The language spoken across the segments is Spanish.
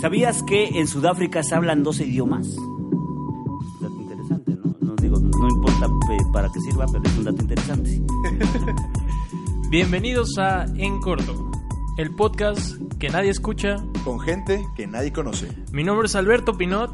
¿Sabías que en Sudáfrica se hablan 12 idiomas? Dato interesante, ¿no? No, digo, no importa para qué sirva, pero es un dato interesante. Bienvenidos a En Corto, el podcast que nadie escucha. con gente que nadie conoce. Mi nombre es Alberto Pinot.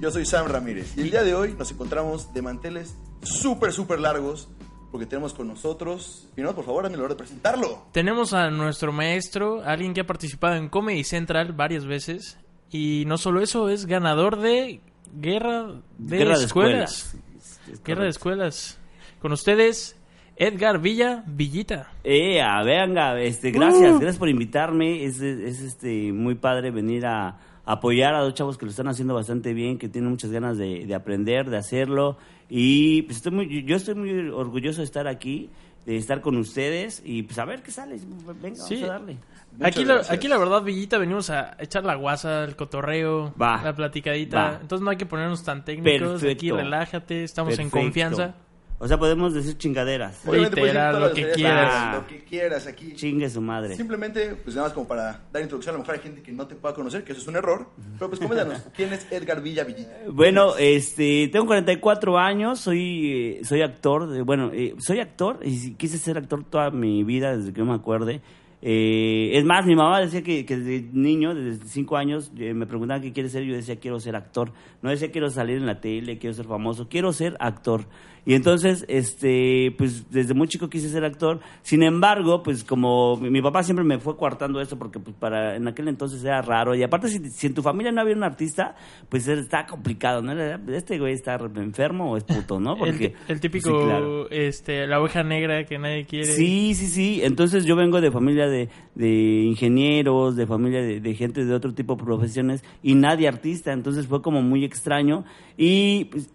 Yo soy Sam Ramírez y el día de hoy nos encontramos de manteles súper, súper largos porque tenemos con nosotros... Pinot, por favor, hazme el honor de presentarlo. Tenemos a nuestro maestro, alguien que ha participado en Comedy Central varias veces. Y no solo eso, es ganador de Guerra de, Guerra de escuelas. escuelas. Es Guerra de escuelas. Con ustedes, Edgar Villa Villita. Eh, venga, este, gracias, gracias por invitarme. Es, es este muy padre venir a, apoyar a dos chavos que lo están haciendo bastante bien, que tienen muchas ganas de, de aprender, de hacerlo. Y pues estoy muy, yo estoy muy orgulloso de estar aquí, de estar con ustedes y pues a ver qué sale. Venga, Sí. vamos a darle. Muchas Aquí la, aquí la verdad, Villita, venimos a echar la guasa, el cotorreo, Va. la platicadita. Va. Entonces no hay que ponernos tan técnicos. Aquí relájate, estamos en confianza. O sea, podemos decir chingaderas. Obviamente puedes decir Literal, lo que quieras. Lo que quieras aquí. Chingue su madre. Simplemente, pues nada más como para dar introducción, a lo mejor hay gente que no te pueda conocer, que eso es un error. Pero pues coméntanos, ¿quién es Edgar Villa Villita? Bueno, este, tengo 44 años, soy, eh, soy actor, de- bueno, eh, soy actor y quise ser actor toda mi vida desde que yo me acuerde. Eh, es más, mi mamá decía que, que desde niño, desde 5 años, eh, me preguntaban qué quiere ser, yo decía quiero ser actor. No decía quiero salir en la tele, quiero ser famoso, quiero ser actor. Y entonces, este, pues desde muy chico quise ser actor. Sin embargo, pues como mi, mi papá siempre me fue coartando eso porque pues para en aquel entonces era raro. Y aparte, si, si en tu familia no había un artista, pues está complicado, ¿no? Este güey está enfermo o es puto, ¿no? El, Porque, el típico, Sí, claro. este, la oveja negra que nadie quiere. Sí, sí, sí. Entonces yo vengo de familia de, de ingenieros, de familia de, de gente de otro tipo de profesiones y nadie artista. Entonces fue como muy extraño. Y pues,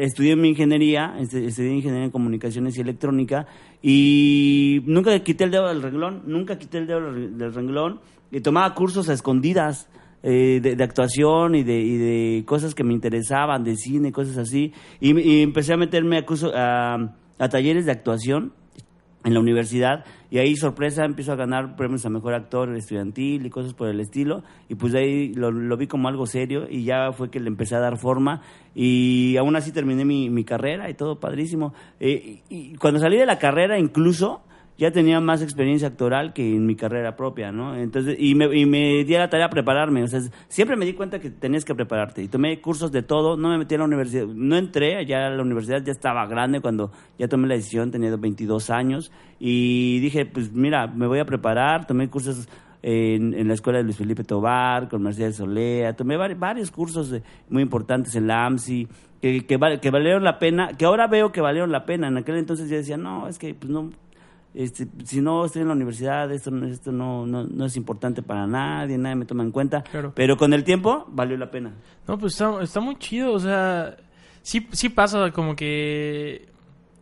estudié mi ingeniería, est- estudié ingeniería en comunicaciones y electrónica y nunca quité el dedo del renglón, nunca quité el dedo del renglón y tomaba cursos a escondidas. eh, de, actuación y de, cosas que me interesaban, de cine, cosas así. Y, empecé a meterme a, curso- a talleres de actuación en la universidad y ahí sorpresa empiezo a ganar premios a mejor actor estudiantil y cosas por el estilo y pues de ahí lo, vi como algo serio y ya fue que le empecé a dar forma y aún así terminé mi, mi carrera y todo padrísimo. Eh, y cuando salí de la carrera incluso ya tenía más experiencia actoral que en mi carrera propia, ¿no? Entonces, y me, y me di a la tarea a prepararme, o sea, siempre me di cuenta que tenías que prepararte y tomé cursos de todo, no me metí a la universidad, no entré, ya a la universidad ya estaba grande cuando ya tomé la decisión, tenía 22 años y dije, pues mira, me voy a preparar, tomé cursos en, en la escuela de Luis Felipe Tobar, con Mercedes Solea, tomé vari- varios cursos de- muy importantes en la AMSI, que, que, que valieron la pena, que ahora veo que valieron la pena, en aquel entonces yo decía, no, es que pues no, este, si no estoy en la universidad, esto, no- esto no, no, no es importante para nadie, nadie me toma en cuenta. Claro. Pero con el tiempo valió la pena. No, pues está, está muy chido, o sea, sí, sí pasa como que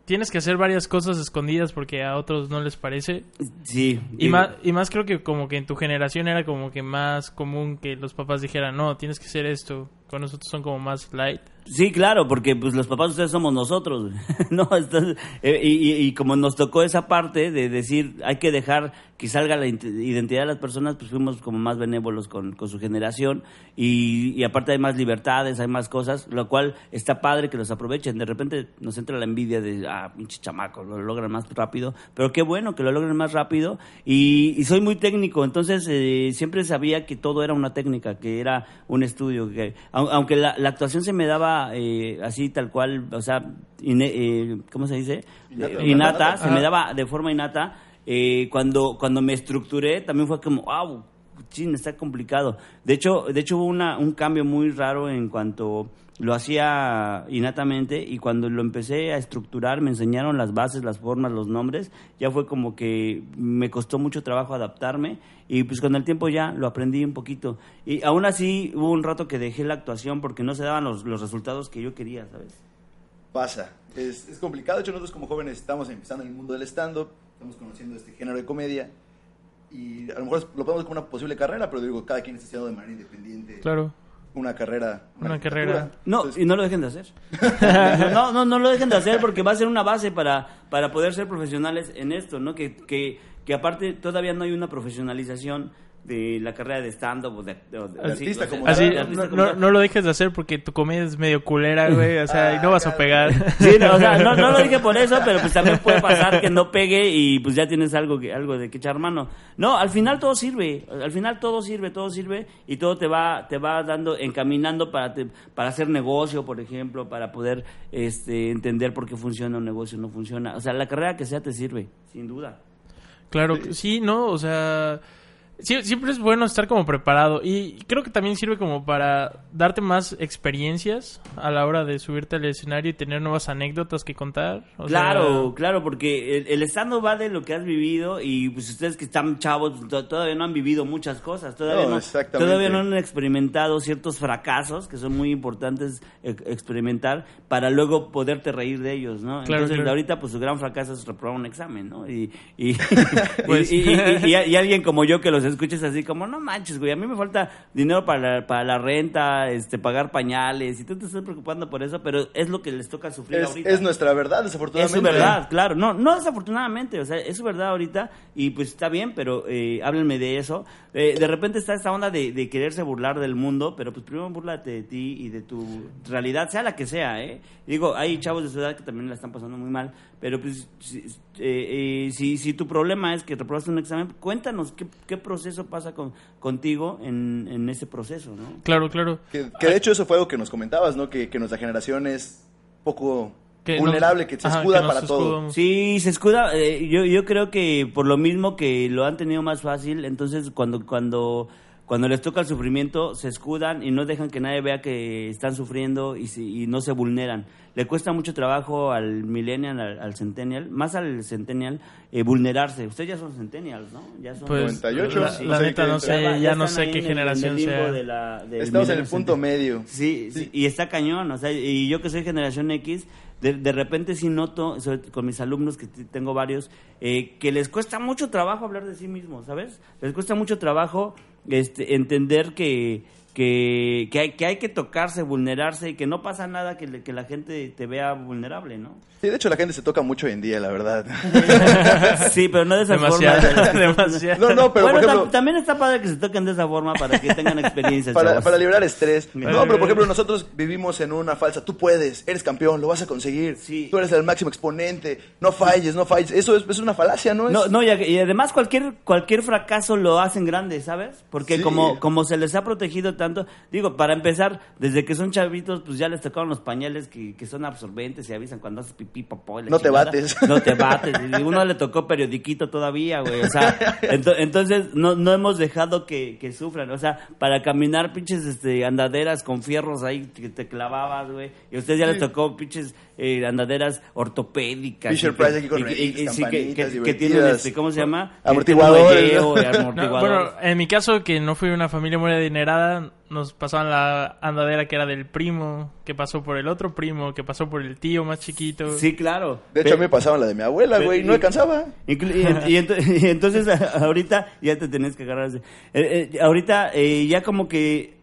tienes que hacer varias cosas escondidas porque a otros no les parece. Sí. Y más, y más creo que como que en tu generación era como que más común que los papás dijeran, no, tienes que hacer esto. Nosotros son como más light. Sí, claro, porque pues los papás de ustedes somos nosotros. no, Entonces, eh, y, como nos tocó esa parte de decir, hay que dejar que salga la identidad de las personas, pues fuimos como más benévolos con, con su generación y, aparte hay más libertades, hay más cosas, lo cual está padre que los aprovechen. De repente nos entra la envidia de, ah, pinche chamaco, lo logran más rápido, pero qué bueno que lo logren más rápido y, soy muy técnico, entonces eh, siempre sabía que todo era una técnica, que era un estudio, que au- aunque la, la actuación se me daba eh, así tal cual, o sea, ine- eh, ¿cómo se dice? Innata. Eh, se me daba de forma innata. eh, cuando, cuando me estructuré, también fue como, wow, chin, está complicado. De hecho, de hecho hubo una, un cambio muy raro en cuanto lo hacía innatamente y cuando lo empecé a estructurar, me enseñaron las bases, las formas, los nombres, ya fue como que me costó mucho trabajo adaptarme y pues con el tiempo ya lo aprendí un poquito. Y aún así hubo un rato que dejé la actuación porque no se daban los, los resultados que yo quería, ¿sabes? Pasa. Es, es complicado. De hecho, nosotros como jóvenes estamos empezando en el mundo del stand-up, estamos conociendo este género de comedia y a lo mejor lo podemos ver como una posible carrera, pero digo, cada quien está haciendo de manera independiente Claro. Una carrera. Una carrera. No, Entonces, y no lo dejen de hacer. no, no, no lo dejen de hacer porque va a ser una base para, para poder ser profesionales en esto, ¿no? Que, que, que aparte todavía no hay una profesionalización de la carrera de stand-up o de, o de- De artista como Así, no, lo dejes de hacer porque tu comedia es medio culera, güey. O sea, y no vas a pegar. Sí, no, o sea, no, no lo dije por eso, pero pues también puede pasar que no pegue y pues ya tienes algo que algo de que echar mano. No, al final todo sirve, al final todo sirve, todo sirve y todo te va te va dando encaminando para te- para hacer negocio, por ejemplo, para poder este entender por qué funciona un negocio, no funciona. O sea, la carrera que sea te sirve, sin duda. Claro, que sí, no, o sea, sí- siempre es bueno estar como preparado y creo que también sirve como para darte más experiencias a la hora de subirte al escenario y tener nuevas anécdotas que contar. o claro, sea, claro, porque el, el estando va de lo que has vivido y pues ustedes que están chavos to- todavía no han vivido muchas cosas, todavía No, todavía no han experimentado ciertos fracasos que son muy importantes eh, experimentar para luego poderte reír de ellos, ¿no? Claro, Entonces claro. ahorita pues su gran fracaso es reprobar un examen, ¿no? Y y, Pues. y, y- y- y- y alguien como yo que los escuches así como no manches, güey, a mí me falta dinero para la, para la renta, este pagar pañales y tú te estás preocupando por eso, pero es lo que les toca sufrir es, ahorita. es nuestra verdad, Es desafortunadamente. su verdad, claro. No, no desafortunadamente, o sea, es su verdad ahorita y pues está bien, pero eh, háblenme de eso. Eh, de repente está esta onda de, de quererse burlar del mundo, pero pues primero burlate de ti y de tu realidad, sea la que sea, ¿eh? Digo, hay chavos de su edad que también la están pasando muy mal, pero pues si, eh, eh, si, si tu problema es que reprobaste un examen, cuéntanos qué, qué proceso pasa con, contigo en, en ese proceso, ¿no? Claro, claro. Que, que de hecho eso fue algo que nos comentabas, ¿no? Que, que nuestra generación es poco Que vulnerable, que se ajá, escuda que para todo. Sí, se escuda. eh, yo, yo creo que por lo mismo que lo han tenido más fácil, entonces cuando cuando cuando les toca el sufrimiento se escudan y no dejan que nadie vea que están sufriendo y, se- y no se vulneran. Le cuesta mucho trabajo al millennial, al, al centennial, más al centennial, eh, vulnerarse. Ustedes ya son centennials, ¿no? Ya son Pues, 98, la, sí. la no sé neta qué no sé, ya no sé qué el- generación sea. de la- del Estamos en el punto centennial. medio. Sí, sí, y está cañón, o sea, y yo que soy generación X, de, de repente sí noto, con mis alumnos, que tengo varios, eh, que les cuesta mucho trabajo hablar de sí mismos, ¿sabes? Les cuesta mucho trabajo este, entender que, que, que, hay, que hay que tocarse, vulnerarse y que no pasa nada que, la gente te vea vulnerable, ¿no? Sí, de hecho la gente se toca mucho hoy en día, la verdad. Sí, pero no de esa Demasiado, forma. demasiado. No, no, pero bueno, por tam- ejemplo, también está padre que se toquen de esa forma para que tengan experiencias. para, para liberar estrés. No, pero por ejemplo nosotros vivimos en una falsa, tú puedes, eres campeón, lo vas a conseguir, Sí. tú eres el máximo exponente, no falles, no falles. Eso es, es una falacia, ¿no? Es- No, no, y, y además cualquier cualquier fracaso lo hacen grande, ¿sabes? Porque Sí. como como se les ha protegido tanto, digo, para empezar, desde que son chavitos, pues ya les tocaron los pañales que, que son absorbentes y avisan cuando haces pipí, popó. y la No te bates. No te bates. Y uno le tocó periodiquito todavía, güey. O sea, ento- entonces no, no hemos dejado que, que sufran. O sea, para caminar pinches este, andaderas con fierros ahí que te clavabas, güey. Y a ustedes ya les tocó pinches eh, andaderas ortopédicas. Fisher Price aquí con y y- y- sí, que- que- tienen, este, ¿cómo se llama? Amortiguadores. bueno, en mi caso, que no fui una familia muy adinerada, nos pasaban la andadera que era del primo, que pasó por el otro primo, que pasó por el tío más chiquito. Sí, claro. De hecho, a mí me pasaba la de mi abuela, güey, no alcanzaba. Y, y ento- y entonces ahorita ya te tenés que agarrar. Eh, eh, ahorita eh, ya como que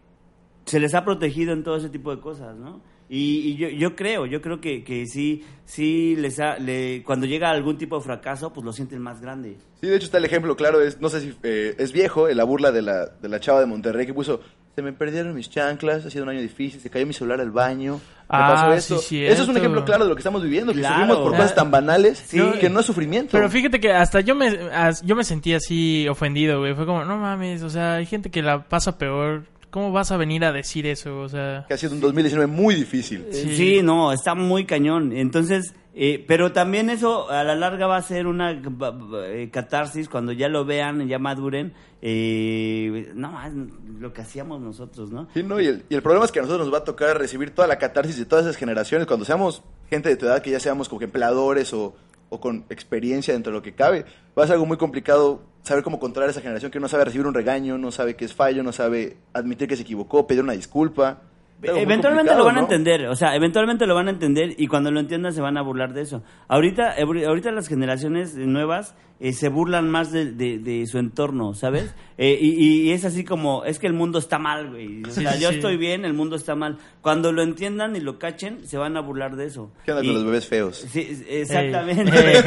se les ha protegido en todo ese tipo de cosas, ¿no? Y, y yo, yo creo, yo creo que, que sí, sí les ha, le- cuando llega algún tipo de fracaso, pues lo sienten más grande. Sí, de hecho está el ejemplo claro, es, no sé si eh, es viejo, eh, la burla de la, de la chava de Monterrey que puso, se me perdieron mis chanclas, ha sido un año difícil, se cayó mi celular al baño, me Ah, pasó sí, esto. cierto. Eso es un ejemplo claro de lo que estamos viviendo, que Claro. sufrimos por cosas tan banales Sí. que no es sufrimiento. Pero fíjate que hasta yo me, yo me sentí así ofendido, güey. Fue como, no mames, o sea, hay gente que la pasa peor ¿cómo vas a venir a decir eso? O sea, Que ha sido un 2019 muy difícil. Sí. Sí. no, está muy cañón. Entonces, eh, pero también eso a la larga va a ser una eh, catarsis cuando ya lo vean, ya maduren. Eh, no, es lo que hacíamos nosotros, ¿no? Sí, ¿no? Y, el, y el problema es que a nosotros nos va a tocar recibir toda la catarsis de todas esas generaciones. Cuando seamos gente de tu edad, que ya seamos como que empleadores o, o con experiencia dentro de lo que cabe, va a ser algo muy complicado saber cómo controlar a esa generación que no sabe recibir un regaño, no sabe que es fallo, no sabe admitir que se equivocó, pedir una disculpa. Eventualmente lo van a entender, o sea, eventualmente lo van a entender y cuando lo entiendan se van a burlar de eso. Ahorita, ahorita las generaciones nuevas eh, se burlan más de, de- de su entorno, ¿sabes? Eh, y, y es así como, es que el mundo está mal, güey. O sea, sí, yo sí. estoy bien, el mundo está mal. Cuando lo entiendan y lo cachen, se van a burlar de eso. ¿Qué onda Y- con los bebés feos? Sí, exactamente. Hey,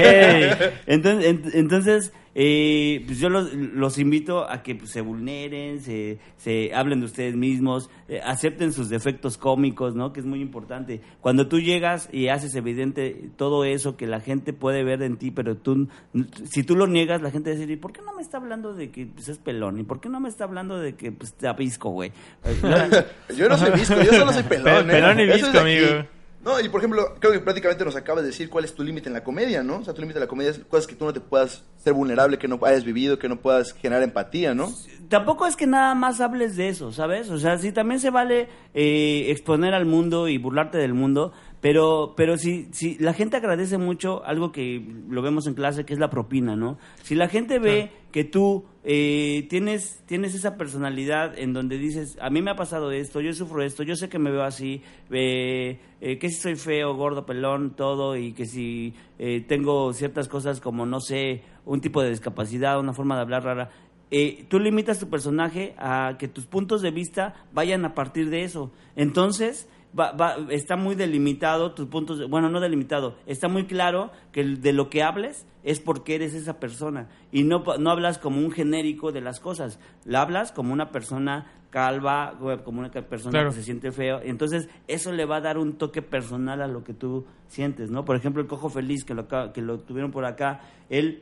hey. Entonces, ent- entonces eh, pues yo los, los invito a que pues, se vulneren, se, se hablen de ustedes mismos, eh, acepten sus defectos cómicos, ¿no? Que es muy importante. Cuando tú llegas y haces evidente todo eso que la gente puede ver en ti, pero tú, si tú lo niegas, la gente va a decir, ¿y por qué no me está hablando de que pues, es pelón? ¿Y por qué no me está hablando de que pues, te apisco, güey? Yo no soy visco, yo solo soy pelón. Pe- pelón y ¿eh? Eso visco, aquí. No, y por ejemplo, creo que prácticamente nos acabas de decir cuál es tu límite en la comedia, ¿no? O sea, tu límite en la comedia es cosas que tú no te puedas ser vulnerable, que no hayas vivido, que no puedas generar empatía, ¿no? tampoco es que nada más hables de eso, ¿sabes? O sea, sí también se vale eh, exponer al mundo y burlarte del mundo, pero pero si, si la gente agradece mucho algo que lo vemos en clase, que es la propina, ¿no? Si la gente ve que tú eh, tienes, tienes esa personalidad en donde dices, a mí me ha pasado esto, yo sufro esto, yo sé que me veo así, eh, eh, que si soy feo, gordo, pelón, todo, y que si eh, tengo ciertas cosas como, no sé, un tipo de discapacidad, una forma de hablar rara, tú limitas tu personaje a que tus puntos de vista vayan a partir de eso. Entonces, va- va- está muy delimitado tus puntos, de- bueno, no delimitado, está muy claro que de lo que hables es porque eres esa persona y no, no hablas como un genérico de las cosas, la hablas como una persona calva, como una persona Claro. que se siente feo. Entonces, eso le va a dar un toque personal a lo que tú sientes, ¿no? Por ejemplo, el cojo feliz que lo, que lo tuvieron por acá, él,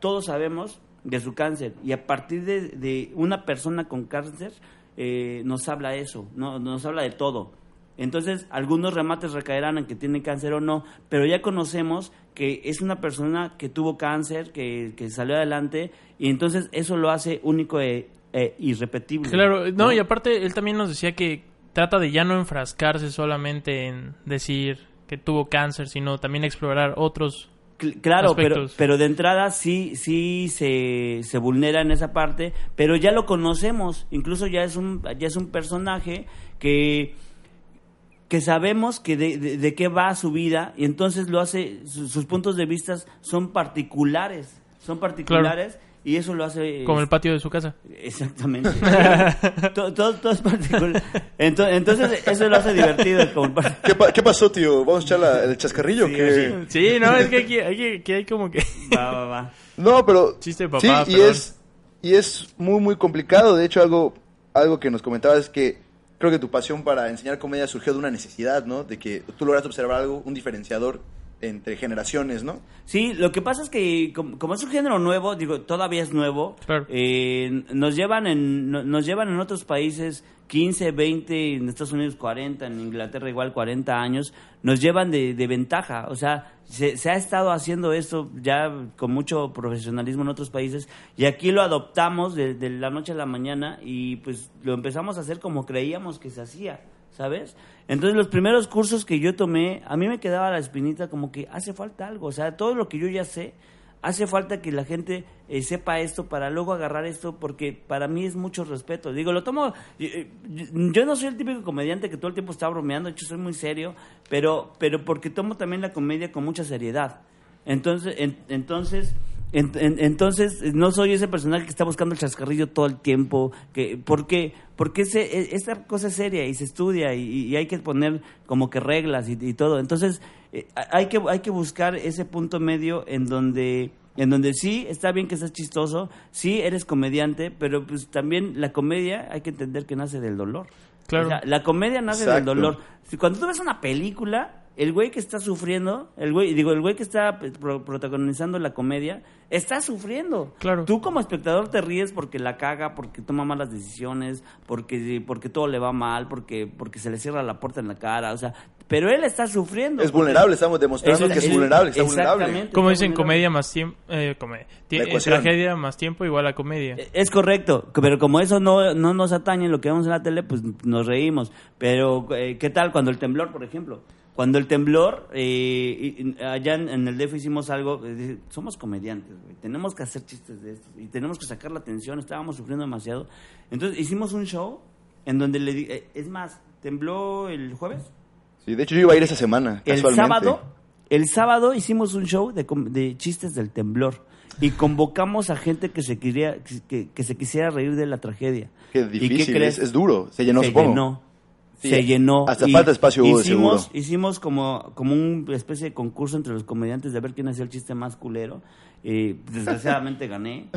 todos sabemos de su cáncer y a partir de, de una persona con cáncer eh, nos habla eso, no, nos habla de todo. Entonces, algunos remates recaerán en que tiene cáncer o no, pero ya conocemos que es una persona que tuvo cáncer, que, que salió adelante, y entonces eso lo hace único e, e irrepetible. Claro, no, y aparte él también nos decía que trata de ya no enfrascarse solamente en decir que tuvo cáncer, sino también explorar otros. Cl- Claro, pero, pero de entrada sí, sí se, se vulnera en esa parte, pero ya lo conocemos, incluso ya es un, ya es un personaje que, que sabemos que de, de- de qué va su vida y entonces lo hace, su- sus puntos de vista son particulares, son particulares y eso lo hace... Como el patio de su casa. Exactamente. todo, todo, todo es particular. Ento- Entonces, eso lo hace divertido. Como par- ¿Qué, pa- qué pasó, tío? ¿Vamos a echar la- el chascarrillo? Sí, que Sí, no, es que aquí hay, que, que hay como que... Va, va, va. No, pero... Chiste papá, sí, y perdón. es, y es muy, muy complicado. De hecho, algo, algo que nos comentabas es que creo que tu pasión para enseñar comedia surgió de una necesidad, ¿no? De que tú lograste observar algo, un diferenciador entre generaciones, ¿no? Sí, lo que pasa es que como, como es un género nuevo, digo, todavía es nuevo, Claro. eh, nos llevan en no- nos llevan en otros países 15, 20, en Estados Unidos 40, en Inglaterra igual 40 años, nos llevan de, de ventaja, o sea, se, se ha estado haciendo esto ya con mucho profesionalismo en otros países y aquí lo adoptamos de, de la noche a la mañana y pues lo empezamos a hacer como creíamos que se hacía. ¿Sabes? Entonces los primeros cursos que yo tomé, a mí me quedaba la espinita como que hace falta algo, o sea, todo lo que yo ya sé, hace falta que la gente eh, sepa esto para luego agarrar esto, porque para mí es mucho respeto. Digo, lo tomo, eh, yo, yo no soy el típico comediante que todo el tiempo está bromeando, hecho soy muy serio, pero, pero porque tomo también la comedia con mucha seriedad. Entonces, en- entonces, en- en- entonces no soy ese personaje que está buscando el chascarrillo todo el tiempo. Que, ¿Por qué? Porque ese- e- esta cosa es seria y se estudia y, y hay que poner como que reglas y, y todo. Entonces eh, hay que hay que buscar ese punto medio en donde en donde sí está bien que seas chistoso, sí eres comediante, pero pues también la comedia hay que entender que nace del dolor. Claro. O sea, la comedia nace Exacto. del dolor. Cuando tú ves una película, el güey que está sufriendo, el güey, digo, el güey que está pro- protagonizando la comedia, está sufriendo. Claro. Tú como espectador te ríes porque la caga, porque toma malas decisiones, porque, porque todo le va mal, porque, porque se le cierra la puerta en la cara, o sea, pero él está sufriendo. Es vulnerable, estamos demostrando Esa que es vulnerable, está vulnerable. exactamente, Como dicen, vulnerable. comedia más tiempo. Eh, comedia. Eh, tragedia más tiempo igual a comedia. Eh, Es correcto, pero como eso no, no nos atañe lo que vemos en la tele, pues nos reímos. Pero, eh, ¿qué tal cuando el temblor, por ejemplo? Cuando el temblor, eh, allá en, en el DF hicimos algo, eh, somos comediantes, güey, tenemos que hacer chistes de esto y tenemos que sacar la atención, estábamos sufriendo demasiado. Entonces hicimos un show en donde le di, eh, es más, tembló el jueves, Sí, de hecho, yo iba a ir esa semana. el sábado, el sábado hicimos un show de, de chistes del temblor y convocamos a gente que se quería que, que se quisiera reír de la tragedia. Qué ¿Y difícil, crees? es, es duro. Se llenó, se supongo. llenó. Sí, se llenó. hasta falta espacio hubo, hicimos, seguro. hicimos como, como una especie de concurso entre los comediantes de ver quién hacía el chiste más culero. Eh, desgraciadamente gané.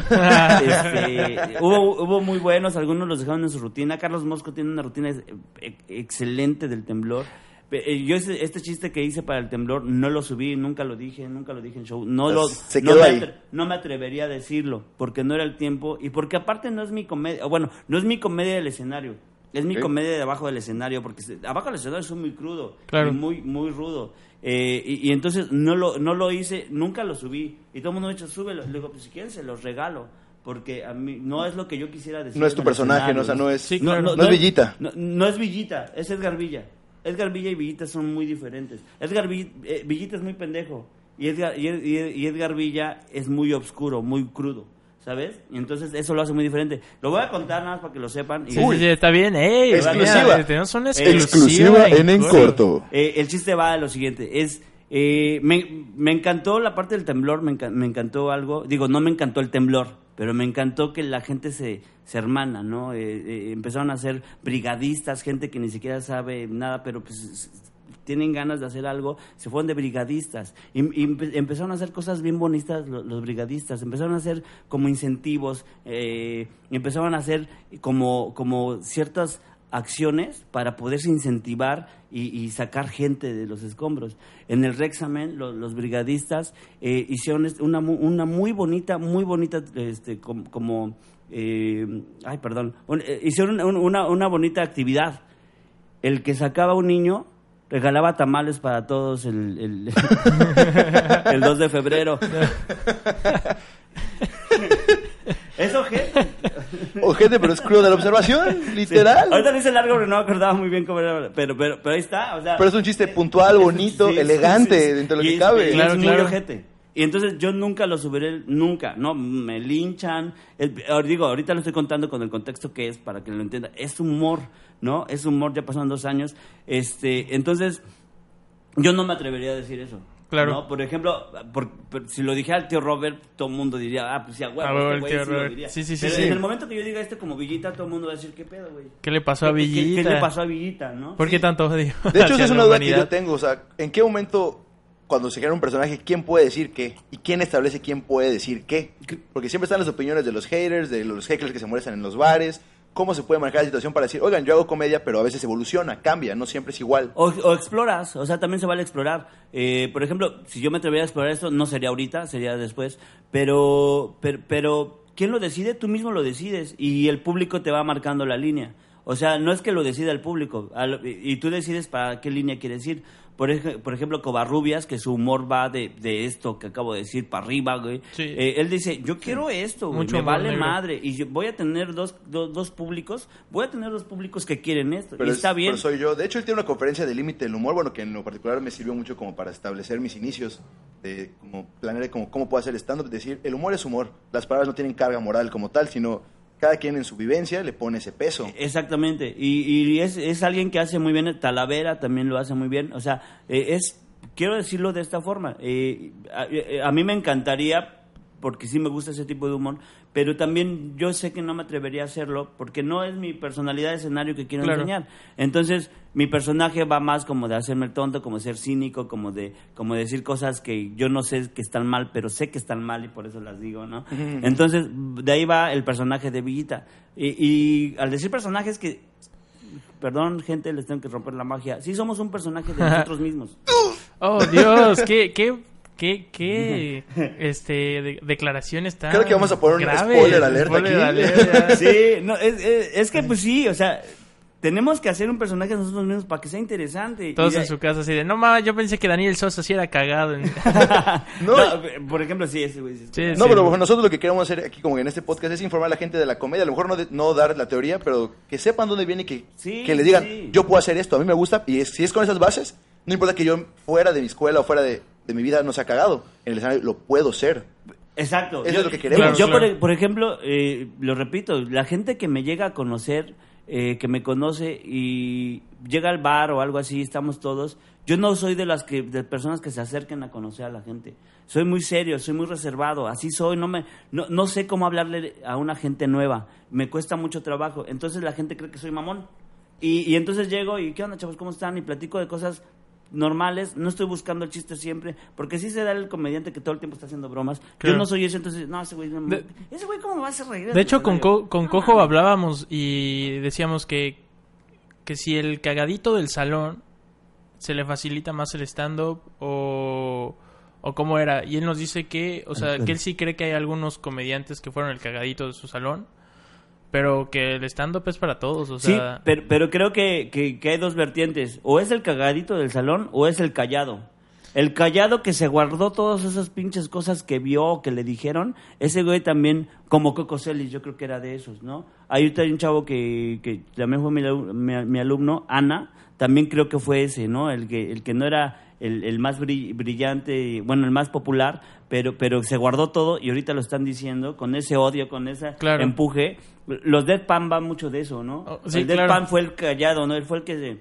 Este, hubo, hubo muy buenos, algunos los dejaron en su rutina. Carlos Mosco tiene una rutina ex- ex- excelente del temblor. Eh, Yo este chiste que hice para el temblor no lo subí, nunca lo dije, nunca lo dije en show. No, lo, Se no quedó me ahí. atre- no me atrevería a decirlo, porque no era el tiempo y porque aparte no es mi comedia, bueno, no es mi comedia del escenario, es mi comedia de abajo del escenario, porque abajo del escenario es muy crudo, Claro. y muy muy rudo. Eh, y, y entonces no lo, no lo hice, nunca lo subí. Y todo el mundo me ha dicho, súbelo. Le digo, pues si quieren se los regalo. Porque a mí no es lo que yo quisiera decir. No es tu personaje, no, o sea, no es, Sí, no, claro. no es Villita. No, no es Villita, es Edgar Villa. Edgar Villa y Villita son muy diferentes. Edgar Vi- eh, Villita es muy pendejo. Y Edgar, y, Ed- y Ed- y Edgar Villa es muy oscuro, muy crudo. ¿Sabes? Y entonces eso lo hace muy diferente. Lo voy a contar nada más para que lo sepan. y- Sí, está bien. Ey, Exclusiva. tenemos una exclusiva, Exclusiva en En Corto. Eh, el chiste va a lo siguiente, es eh, me, me encantó la parte del temblor, me, enca- me encantó algo, digo, no me encantó el temblor, pero me encantó que la gente se, se hermana, ¿no? Eh, eh, empezaron a ser brigadistas, gente que ni siquiera sabe nada, pero pues tienen ganas de hacer algo, se fueron de brigadistas y, y empe- empezaron a hacer cosas bien bonitas lo- los, brigadistas, empezaron a hacer como incentivos, eh, empezaron a hacer como, como ciertas acciones para poderse incentivar y, sacar gente de los escombros. En el Rexamen, lo- los brigadistas eh, hicieron una, una muy bonita, muy bonita, este, com- como, eh, ay, perdón, un- eh, hicieron un- una, una bonita actividad. El que sacaba un niño regalaba tamales para todos el, el, el 2 de febrero. Eso, gente. Ojete, pero es crudo de la observación, literal. Ahorita lo hice largo porque no me acordaba muy bien cómo era, pero, pero, pero ahí está, o sea... Pero es un chiste puntual, bonito, Sí, sí, elegante, sí, sí. dentro de lo Y que es- cabe. y Claro, es muy claro. ojete. Y entonces yo nunca lo subiré, nunca, ¿no? Me linchan. El- ahora digo, ahorita lo estoy contando con el contexto que es, para que lo entienda. Es humor, ¿no? Es humor, ya pasaron dos años. Este, entonces, yo no me atrevería a decir eso. Claro. ¿no? Por ejemplo, por- por- si lo dijera al tío Robert, todo el mundo diría, ah, pues ya, Ah, este el güey tío sí lo Robert. diría. Sí, sí, sí, Pero sí. en el momento que yo diga este como Villita, todo el mundo va a decir, ¿qué pedo, güey? ¿Qué le pasó a ¿Qué- qué- Villita? ¿Qué, le pasó a Villita, no? ¿Por qué tanto odio? De hecho, esa es una duda que yo tengo. O sea, ¿en qué momento, cuando se crea un personaje, quién puede decir qué? ¿Y quién establece quién puede decir qué? Porque siempre están las opiniones de los haters, de los hecklers que se molestan en los bares. ¿Cómo se puede manejar la situación para decir, oigan, yo hago comedia, pero a veces evoluciona, cambia, no siempre es igual? O, o exploras, o sea, también se vale explorar. Eh, por ejemplo, si yo me atreviera a explorar esto, no sería ahorita, sería después. Pero, pero, pero, ¿quién lo decide? Tú mismo lo decides y el público te va marcando la línea. O sea, no es que lo decida el público y tú decides para qué línea quieres ir. Por, ej- por ejemplo, Covarrubias, que su humor va de, de esto que acabo de decir para arriba, güey. Sí. Eh, él dice, yo quiero esto, güey, Mucho me vale negro. madre. Y yo voy a tener dos, dos, dos públicos, voy a tener dos públicos que quieren esto. Pero y es- está bien. pero soy yo. De hecho, él tiene una conferencia de límite del humor, bueno, que en lo particular me sirvió mucho como para establecer mis inicios, de como planear como cómo puedo hacer stand-up, decir, el humor es humor, las palabras no tienen carga moral como tal, sino cada quien en su vivencia le pone ese peso. Exactamente, y, y es, es alguien que hace muy bien, Talavera también lo hace muy bien, o sea, eh, es, quiero decirlo de esta forma, eh, a, eh, a mí me encantaría, porque sí me gusta ese tipo de humor, pero también yo sé que no me atrevería a hacerlo, porque no es mi personalidad de escenario que quiero Claro. enseñar. Entonces, mi personaje va más como de hacerme el tonto, como ser cínico, como de, como decir cosas que yo no sé que están mal, pero sé que están mal y por eso las digo, ¿no? Entonces, de ahí va el personaje de Villita. Y, y al decir personajes que perdón, gente, les tengo que romper la magia. Sí somos un personaje de nosotros mismos. Oh, Dios, qué, qué, qué, qué, este, de- declaraciones tan Creo que vamos a poner un spoiler alert spoiler aquí. Sí, no, es, es- es que pues sí, o sea, tenemos que hacer un personaje nosotros mismos para que sea interesante. Todos Y en su casa así de, no mames, yo pensé que Daniel Sosa sí era cagado. en-". No, No, por ejemplo, sí, ese güey. sí. Sí, No, sí. pero bueno, nosotros lo que queremos hacer aquí, como en este podcast, es informar a la gente de la comedia. A lo mejor no, de- no dar la teoría, pero que sepan dónde viene y que, Sí, que le digan, sí. yo puedo hacer esto, a mí me gusta. Y es- si es con esas bases, no importa que yo fuera de mi escuela o fuera de, de mi vida no sea cagado. En el escenario lo puedo ser. Exacto. Eso yo, es lo que queremos. Yo, yo, por, claro. por ejemplo, eh, lo repito, la gente que me llega a conocer, eh, que me conoce y llega al bar o algo así, estamos todos. Yo no soy de las que de personas que se acerquen a conocer a la gente. Soy muy serio, soy muy reservado, así soy, no me no, no sé cómo hablarle a una gente nueva. Me cuesta mucho trabajo. Entonces la gente cree que soy mamón. Y, y entonces llego y ¿qué onda, chavos? ¿Cómo están? Y platico de cosas normales, no estoy buscando el chiste siempre, porque sí se da el comediante que todo el tiempo está haciendo bromas. Claro. Yo no soy eso, entonces, no, ese güey, no De- ese güey cómo va a hacer reír. De hecho, con, Co Co- con Cojo hablábamos y decíamos que, que si el cagadito del salón se le facilita más el stand-up o, o cómo era. Y él nos dice que, o sea, que él sí cree que hay algunos comediantes que fueron el cagadito de su salón, pero que el stand-up es para todos, o Sí, sea... pero, pero creo que, que, que hay dos vertientes. O es el cagadito del salón o es el callado. El callado que se guardó todas esas pinches cosas que vio que le dijeron, ese güey también, como Coco Celis, yo creo que era de esos, ¿no? Hay un chavo que, que también fue mi, mi- mi alumno, Ana, también creo que fue ese, ¿no? El que, el que no era el, el más bri- brillante, bueno, el más popular, pero, pero se guardó todo y ahorita lo están diciendo con ese odio, con ese Claro. empuje. Los Deadpan van mucho de eso, ¿no? Oh, sí, el claro. Deadpan fue el callado, ¿no? Él fue el que se-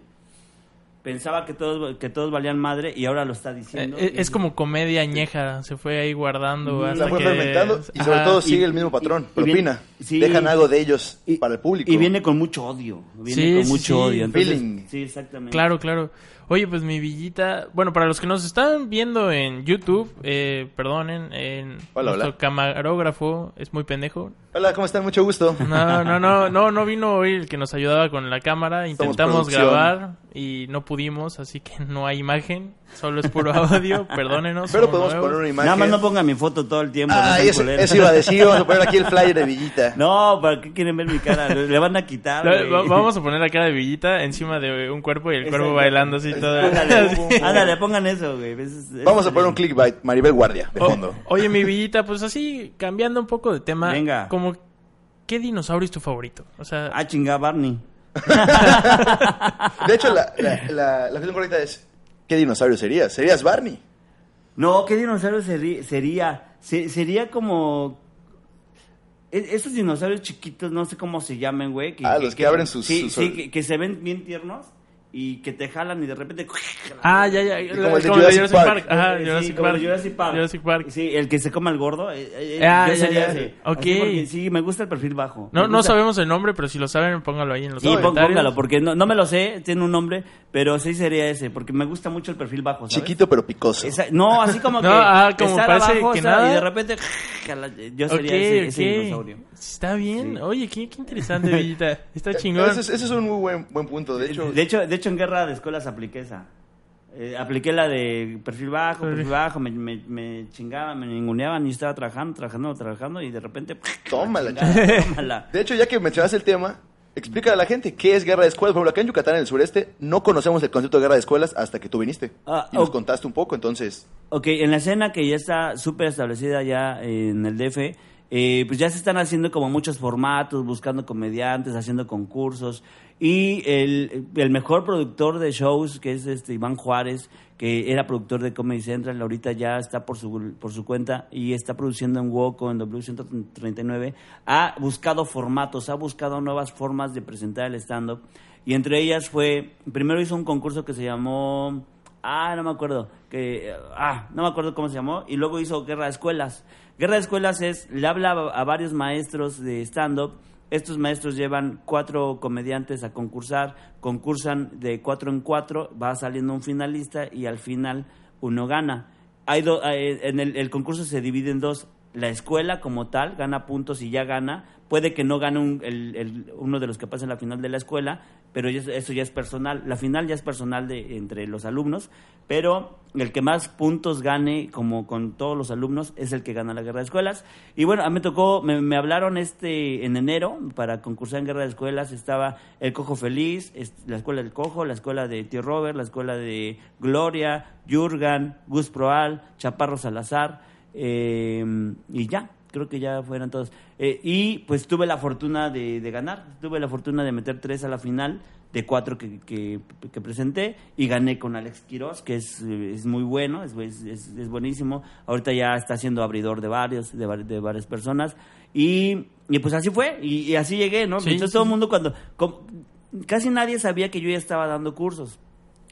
pensaba que todos, que todos valían madre y ahora lo está diciendo. Eh, es como comedia añeja, se fue ahí guardando hasta Se fue que... fermentando y sobre Ajá. todo sigue y- el mismo patrón. y- y propina. sí. Dejan algo de ellos Y- para el público. Y viene con mucho odio. Viene Sí, con mucho sí. odio. Entonces, Feeling. Sí, exactamente. Claro, claro. Oye, pues mi villita, bueno, para los que nos están viendo en YouTube, eh, perdonen, en Hola, nuestro hola. camarógrafo es muy pendejo. Hola, ¿cómo están? Mucho gusto. No, no, no, no, no vino hoy el que nos ayudaba con la cámara. Intentamos grabar y no pudimos, así que no hay imagen, solo es puro audio. Perdónenos. Pero podemos nuevos. poner una imagen. Nada más no ponga mi foto todo el tiempo. Ah, eso, iba a decir. Vamos a poner aquí el flyer de Villita. No, ¿para qué quieren ver mi cara? Le van a quitar. Vamos a poner la cara de Villita encima de un cuerpo y el cuerpo Exacto. bailando así todo. Ándale, ándale, pongan eso, güey. Es- es- Vamos a poner un clickbait. Maribel Guardia, de O- fondo. oye, mi Villita, pues así, cambiando un poco de tema. Venga. Como, ¿qué dinosaurio es tu favorito? O sea, Ah, chinga, Barney. De hecho, la, la, la, la cuestión correcta es: ¿qué dinosaurio serías? ¿Serías Barney? No, ¿qué dinosaurio seri- sería? Se- sería como... e- Esos dinosaurios chiquitos, no sé cómo se llaman, güey. Ah, los que abren sus- Sí, sus- sí, que, que se ven bien tiernos y que te jalan y de repente... Ah, ya, ya. como el de Jurassic Park. Ajá, Sí, Jurassic, como Park. Jurassic Park. Jurassic Park. Sí, el que se coma el gordo. eh, eh, Ah, yo ya, sería ya. ese. Ok. Así porque sí, me gusta el perfil bajo. No, no sabemos el nombre, pero si lo saben, póngalo ahí en los Sí, comentarios. póngalo, porque no, no me lo sé, tiene un nombre, pero sí sería ese, porque me gusta mucho el perfil bajo, ¿sabes? Chiquito pero picoso. Esa- no, así como No, que ah, como estar parece abajo que nada. y de repente yo sería ese, ese ok. dinosaurio. Está bien. Sí. Oye, qué, qué interesante, Villita. Está chingón. Ese, es- ese es un muy buen, buen punto. De hecho, De hecho, de hecho en guerra de escuelas apliqué esa. Eh, apliqué la de perfil bajo, perfil bajo, me, me, me chingaban, me ninguneaban y estaba trabajando, trabajando, trabajando y de repente... Tómala, chingada, tómala. de hecho, ya que mencionaste el tema, explica a la gente qué es guerra de escuelas. Por ejemplo, acá en Yucatán, en el sureste, no conocemos el concepto de guerra de escuelas hasta que tú viniste. Ah, y nos contaste un poco, entonces. Ok, en la escena que ya está súper establecida ya en el DF, eh, pues ya se están haciendo como muchos formatos, buscando comediantes, haciendo concursos. Y el, el mejor productor de shows, que es este Iván Juárez, que era productor de Comedy Central, ahorita ya está por su, por su cuenta y está produciendo en Woco, en W139, ha buscado formatos, ha buscado nuevas formas de presentar el stand-up. Y entre ellas fue, primero hizo un concurso que se llamó Ah, no me acuerdo. Que, ah, no me acuerdo cómo se llamó. Y luego hizo Guerra de Escuelas. Guerra de Escuelas es, le habla a varios maestros de stand-up. Estos maestros llevan cuatro comediantes a concursar. Concursan de cuatro en cuatro. Va saliendo un finalista y al final uno gana. Hay do- eh, en el concurso se divide en dos. La escuela como tal gana puntos y ya gana. Puede que no gane un- el- uno de los que pasa en la final de la escuela, pero eso ya es personal. La final ya es personal de, entre los alumnos, pero el que más puntos gane, como con todos los alumnos, es el que gana la guerra de escuelas. Y bueno, a mí me tocó, me, me hablaron este en enero para concursar en guerra de escuelas. Estaba el Cojo Feliz, la escuela del Cojo, la escuela de Tío Robert, la escuela de Gloria, Jurgan, Gus Proal, Chaparro Salazar, eh, y ya, creo que ya fueron todos. Eh, y pues tuve la fortuna de, de ganar, tuve la fortuna de meter tres a la final de cuatro que, que, que presenté y gané con Alex Quiroz, que es, es muy bueno, es, es, es- buenísimo. Ahorita ya está siendo abridor de varios, de, de varias personas. Y, y pues así fue, y, y así llegué, ¿no? Sí, Entonces sí, todo el mundo cuando... como- casi nadie sabía que yo ya estaba dando cursos.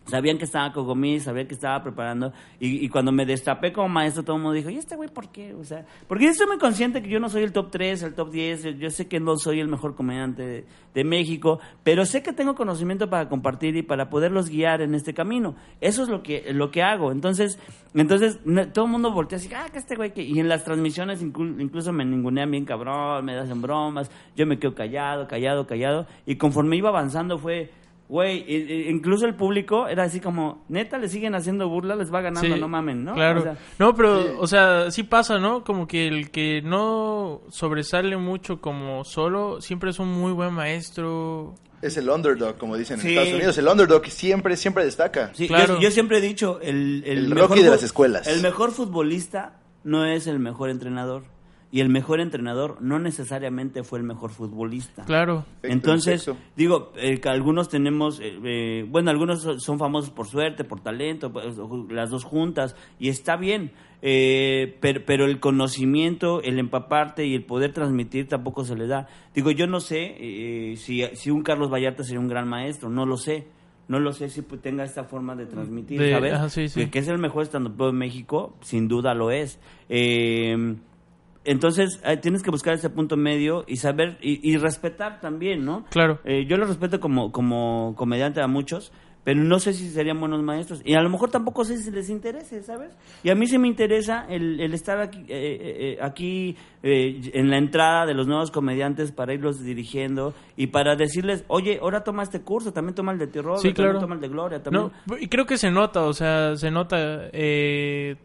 Sabían que estaba Cogomí, sabían que estaba preparando. Y, y cuando me destapé como maestro, todo el mundo dijo, ¿y este güey por qué? O sea, porque yo estoy muy consciente que yo no soy el top 3, el top 10. Yo sé que no soy el mejor comediante de, México, pero sé que tengo conocimiento para compartir y para poderlos guiar en este camino. Eso es lo que, lo que hago. Entonces, entonces todo el mundo voltea así, ah, que este güey. Y en las transmisiones inclu- incluso me ningunean bien cabrón, me hacen bromas, yo me quedo callado, callado, callado. Y conforme iba avanzando fue... Güey, incluso el público era así como, neta, le siguen haciendo burla, les va ganando, Sí, no mamen, ¿no? Claro. O sea, no, pero, o sea, sí pasa, ¿no? Como que el que no sobresale mucho como solo, siempre es un muy buen maestro. Es el underdog, como dicen en. Estados Unidos. El underdog siempre, siempre destaca. sí, Claro. yo, yo siempre he dicho, el, el, El mejor Rocky de las escuelas. El mejor futbolista no es el mejor entrenador. Y el mejor entrenador no necesariamente fue el mejor futbolista. Claro. Perfecto, Entonces, perfecto. digo, eh, que algunos tenemos, eh, eh, bueno, algunos son- famosos por suerte, por talento, pues, las dos juntas, y está bien, eh, pero, pero el conocimiento, el empaparte y el poder transmitir tampoco se le da. Digo, yo no sé eh, si, si un Carlos Vallarta sería un gran maestro, no lo sé. No lo sé si pues, tenga esta forma de transmitir, De- ¿sabes? ajá, sí, sí. Que, que es el mejor stand de México, sin duda lo es. Eh, entonces, eh, tienes que buscar ese punto medio y saber y, y respetar también, ¿no? Claro. Eh, yo lo respeto como, como comediante a muchos, pero no sé si serían buenos maestros. Y a lo mejor tampoco sé si les interese, ¿sabes? Y a mí sí me interesa el, el estar aquí, eh, eh, eh, aquí eh, en la entrada de los nuevos comediantes para irlos dirigiendo y para decirles, oye, ahora toma este curso, también toma el de terror, Sí, también toma el de Gloria, también... No, y creo que se nota, o sea, se nota, eh,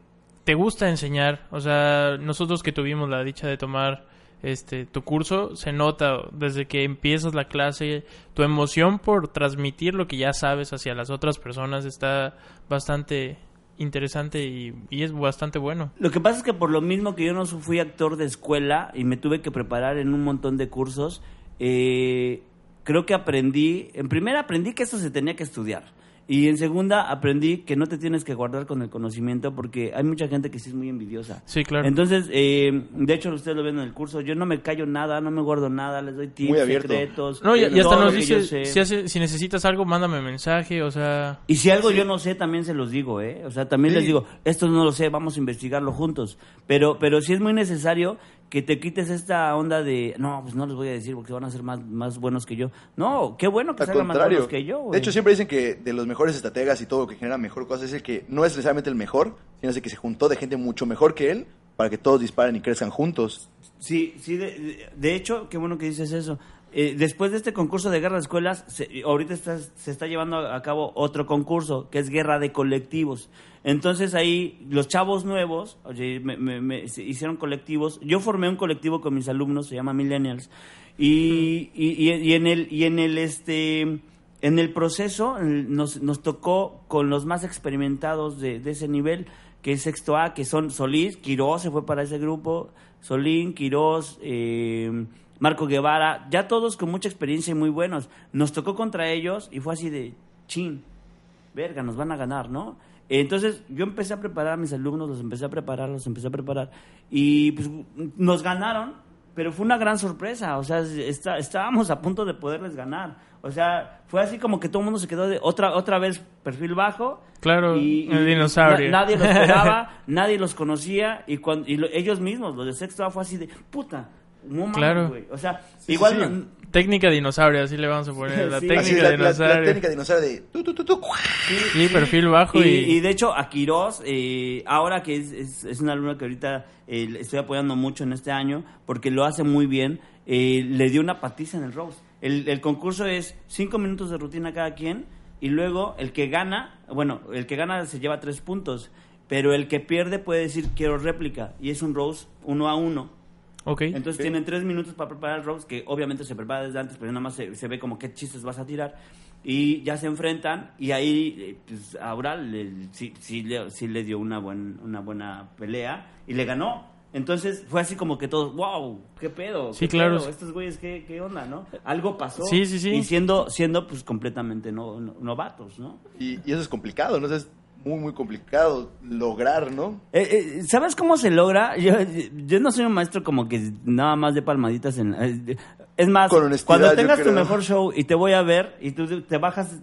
te gusta enseñar, o sea, nosotros que tuvimos la dicha de tomar este tu curso, se nota desde que empiezas la clase, tu emoción por transmitir lo que ya sabes hacia las otras personas está bastante interesante y, y es bastante bueno. Lo que pasa es que por lo mismo que yo no fui actor de escuela y me tuve que preparar en un montón de cursos, eh, creo que aprendí, en primera aprendí que esto se tenía que estudiar. Y en segunda aprendí que no te tienes que guardar con el conocimiento porque hay mucha gente que sí es muy envidiosa. Sí, claro. Entonces, eh, de hecho, ustedes lo ven en el curso, yo no me callo nada, no me guardo nada, les doy tips, Muy abierto. secretos. no, y, y hasta nos dice, si, hace- si necesitas algo, mándame mensaje, o sea... Y si algo yo no sé, también se los digo, ¿eh? O sea, también Sí. les digo, esto no lo sé, vamos a investigarlo juntos. Pero, pero sí es muy necesario que te quites esta onda de, no, pues no les voy a decir porque van a ser más, más buenos que yo. No, qué bueno que Al sean más buenos que yo, de hecho, siempre dicen que de los mejores estrategas y todo lo que genera mejor cosas es el que no es necesariamente el mejor, sino es el que se juntó de gente mucho mejor que él para que todos disparen y crezcan juntos. Sí, sí, de- de hecho, qué bueno que dices eso. Eh, después de este concurso de guerra de escuelas, se- ahorita se está llevando a cabo otro concurso, que es guerra de colectivos. Entonces ahí los chavos nuevos, oye, me, me- me- se hicieron colectivos. Yo formé un colectivo con mis alumnos, se llama Millennials. Y, y, en el, y en el este en el proceso nos, nos tocó con los más experimentados de, de ese nivel, que es sexto A, que son Solís, Quirós se fue para ese grupo, Solín, Quirós, eh, Marco Guevara, ya todos con mucha experiencia y muy buenos. Nos tocó contra ellos y fue así de chin, verga, nos van a ganar, ¿no? Entonces yo empecé a preparar a mis alumnos, los empecé a preparar, los empecé a preparar y pues nos ganaron, pero fue una gran sorpresa, o sea, está- estábamos a punto de poderles ganar. O sea, fue así como que todo el mundo se quedó de otra otra vez perfil bajo. Claro, y, el y dinosaurio. na- nadie los pegaba, nadie los conocía y, cuando, y lo- ellos mismos, los de sexto A, fue así de puta. No mames, Claro. güey. O sea, Sí, igual sí, sí. no- Técnica dinosaurio, así le vamos a poner. La Sí. técnica Así, la, la- la dinosaurio. técnica dinosauria de... tu, tu, tu, tu. Sí, perfil bajo Y, y... y de hecho, a Quirós, eh, ahora que es, es, es un alumno que ahorita eh, estoy apoyando mucho en este año, porque lo hace muy bien, eh, le dio una patiza en el Rose. El, el concurso es cinco minutos de rutina cada quien, y luego el que gana, bueno, el que gana se lleva tres puntos, pero el que pierde puede decir quiero réplica, y es un Rose uno a uno. Ok. Entonces Sí. tienen tres minutos para preparar el roast, que obviamente se prepara desde antes, pero nada más se, se ve como qué chistes vas a tirar. Y ya se enfrentan y ahí, eh, pues, ahora le- sí, sí le, sí le dio una, buen, una buena pelea y le ganó. Entonces fue así como que todos, wow, qué pedo. Sí, qué claro. pedo, Estos güeyes, ¿qué, qué onda, ¿no? Algo pasó. Sí, sí, sí. Y siendo, siendo pues completamente no, no- novatos, ¿no? Y, y eso es complicado, ¿no? Es muy, muy complicado lograr, ¿no? Eh, eh, ¿Sabes cómo se logra? Yo, yo no soy un maestro como que nada más de palmaditas en... eh, Es más, cuando tengas tu mejor show y te voy a ver y tú te bajas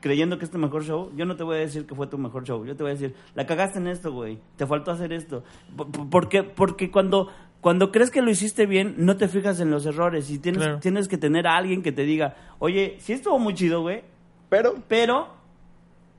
creyendo que es tu mejor show, yo no te voy a decir que fue tu mejor show. Yo te voy a decir, la cagaste en esto, güey. Te faltó hacer esto. Por- por- Porque, porque cuando, cuando crees que lo hiciste bien, no te fijas en los errores y tienes, Claro. tienes que tener a alguien que te diga, oye, sí estuvo muy chido, güey, Pero pero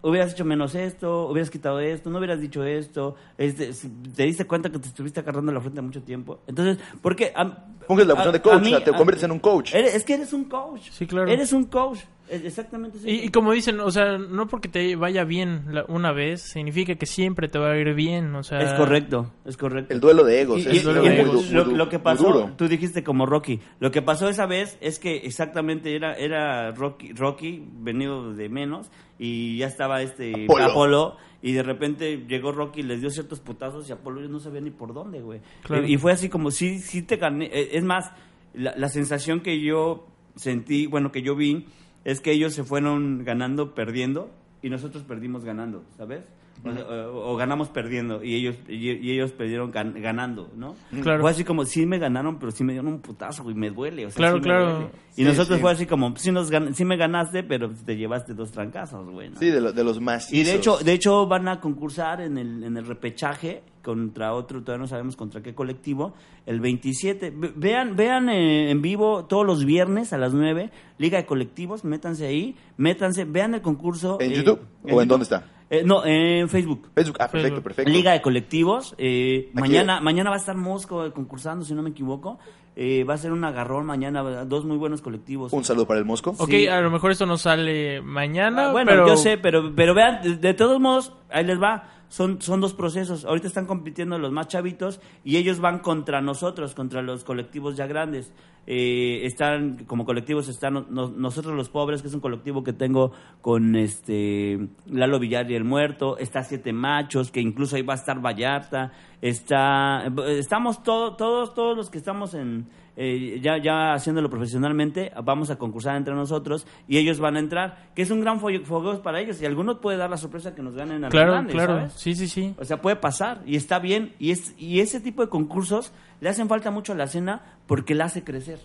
hubieras hecho menos esto, hubieras quitado esto, no hubieras dicho esto, este, si- te diste cuenta que te estuviste agarrando la frente mucho tiempo. Entonces, porque... am- Funges la función a- de coach, a mí- o sea, te a- conviertes en un coach. eres- es que eres un coach. Sí, claro. Eres un coach. Es Exactamente. Y, y como dicen, o sea, no porque te vaya bien la- una vez, significa que siempre te va a ir bien, o sea... Es correcto, es correcto. El duelo de egos. Y- es y- duelo y de egos. lo, lo que pasó, tú dijiste como Rocky, lo que pasó esa vez es que exactamente era, era Rocky, Rocky venido de menos y ya estaba este Apolo. Apolo. y de repente llegó Rocky, les dio ciertos putazos y Apolo no sabía ni por dónde, güey. Claro. Y, y fue así como, sí, sí te gané. Eh, Es más, la, la sensación que yo sentí, bueno, que yo vi, es que ellos se fueron ganando, perdiendo y nosotros perdimos ganando, ¿sabes? O, sea, o- o ganamos perdiendo y ellos y, y ellos perdieron gan- ganando, ¿no? Claro. Fue así como, sí me ganaron, pero sí me dieron un putazo y me duele. O sea, Claro, sí claro. duele. Y Sí, nosotros sí. fue así como, sí, nos gan- sí me ganaste, pero te llevaste dos trancazos, güey. ¿no? Sí, de, lo- de los más. Y de hecho, de hecho van a concursar en el, en el repechaje contra otro, todavía no sabemos contra qué colectivo, el 27. Ve- Vean, vean eh, en vivo todos los viernes a las 9, Liga de Colectivos, métanse ahí, métanse, vean el concurso. ¿En eh, YouTube? ¿O en dónde está? Eh, no, en Facebook. Facebook. Ah, perfecto, Facebook. perfecto. Liga de colectivos. eh, mañana, mañana va a estar Mosco eh, concursando, si no me equivoco. Eh, va a ser un agarrón mañana, dos muy buenos colectivos. Un saludo para el Mosco. Ok, Sí. a lo mejor esto no sale mañana, Ah, bueno, pero... yo sé, pero, pero vean, de, de todos modos, ahí les va. Son, son dos procesos. Ahorita están compitiendo los más chavitos y ellos van contra nosotros, contra los colectivos ya grandes. Eh, están, como colectivos, están no- nosotros los pobres, que es un colectivo que tengo con este Lalo Villar y el Muerto. Está Siete Machos, que incluso ahí va a estar Vallarta. Está, estamos todo- todos, todos los que estamos en, eh, ya, ya haciéndolo profesionalmente, vamos a concursar entre nosotros y ellos van a entrar, que es un gran fo- fogueo para ellos y algunos puede dar la sorpresa que nos ganen a los Claro, grandes, claro. ¿sabes? Sí, sí, sí. O sea, puede pasar y está bien y es y ese tipo de concursos le hacen falta mucho a la cena porque la hace crecer.